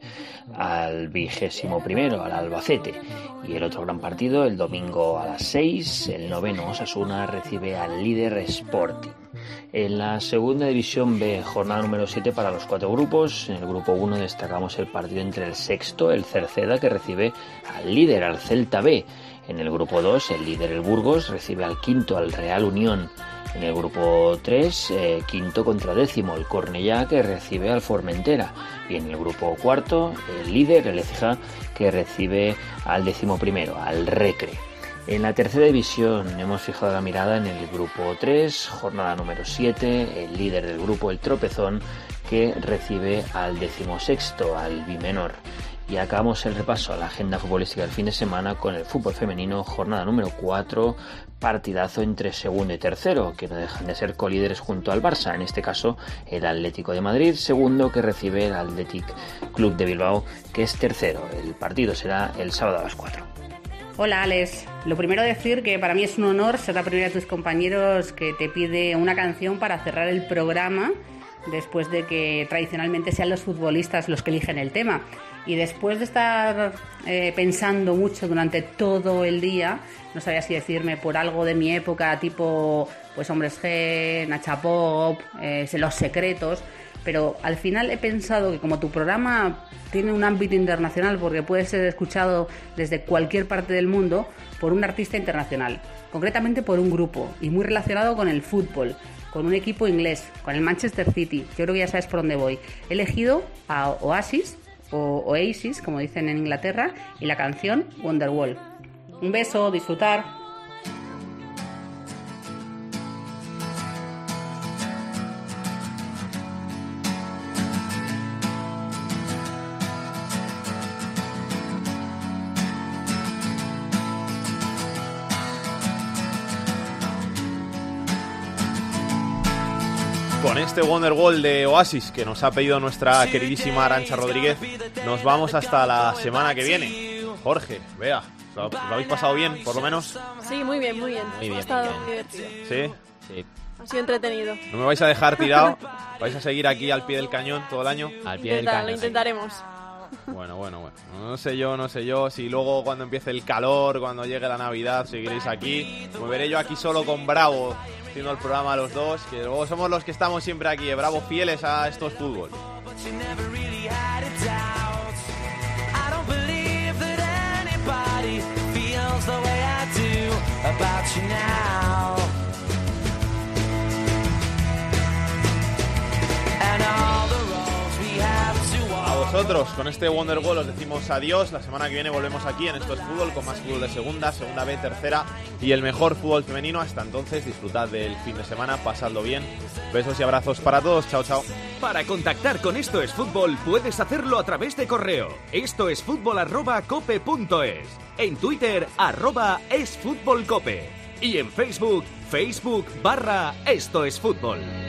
al vigésimo primero, al Albacete. Y el otro gran partido, el domingo a las 6, el noveno Osasuna recibe al líder Sporting. En la segunda división B, jornada número 7 para los cuatro grupos. En el grupo 1 destacamos el partido entre el sexto, el Cerceda, que recibe al líder, al Celta B. En el grupo 2, el líder, el Burgos, recibe al quinto, al Real Unión. En el grupo 3, eh, quinto contra décimo, el Cornellá, que recibe al Formentera. Y en el grupo cuarto, el líder, el Ecija, que recibe al décimo primero, al Recre. En la tercera división hemos fijado la mirada en el grupo 3, jornada número 7, el líder del grupo, el Tropezón, que recibe al decimosexto, al Bimenor. Y acabamos el repaso a la agenda futbolística del fin de semana con el fútbol femenino, jornada número 4, partidazo entre segundo y tercero, que no dejan de ser colíderes junto al Barça, en este caso el Atlético de Madrid, segundo que recibe el Athletic Club de Bilbao, que es tercero. El partido será el sábado a las 4. Hola Alex, lo primero decir que para mí es un honor ser la primera de tus compañeros que te pide una canción para cerrar el programa después de que tradicionalmente sean los futbolistas los que eligen el tema. Y después de estar eh, pensando mucho durante todo el día, no sabía si decirme por algo de mi época, tipo pues Hombres G, Nacha Pop, eh, Los Secretos, pero al final he pensado que como tu programa tiene un ámbito internacional porque puede ser escuchado desde cualquier parte del mundo por un artista internacional, concretamente por un grupo y muy relacionado con el fútbol, con un equipo inglés, con el Manchester City. Yo creo que ya sabes por dónde voy. He elegido a Oasis o Oasis, como dicen en Inglaterra, y la canción Wonderwall. Un beso, disfrutar. Este Wonderwall de Oasis que nos ha pedido nuestra queridísima Arancha Rodríguez, nos vamos hasta la semana que viene. Jorge, vea, ¿lo lo habéis pasado bien, por lo menos? Sí, muy bien, muy bien. Muy bien, Ha estado muy bien. divertido. ¿Sí? Sí. Ha sido entretenido. ¿No me vais a dejar tirado? ¿Vais a seguir aquí al pie del cañón todo el año? Al Intenta- lo intentaremos. Bueno, bueno, bueno. No sé yo, no sé yo. Si luego cuando empiece el calor, cuando llegue la Navidad, seguiréis aquí. Me veré yo aquí solo con Bravo, haciendo el programa los dos. Que luego somos los que estamos siempre aquí, eh, Bravo, fieles a estos fútbol. Vosotros, con este Wonderwall os decimos adiós. La semana que viene volvemos aquí en Esto es Fútbol con más fútbol de segunda, segunda B, tercera y el mejor fútbol femenino. Hasta entonces, disfrutad del fin de semana, pasadlo bien. Besos y abrazos para todos. Chao, chao. Para contactar con Esto es Fútbol puedes hacerlo a través de correo. Esto es fútbol arroba cope. En Twitter arroba es fútbol cope. Y en Facebook, Facebook barra Esto es Fútbol.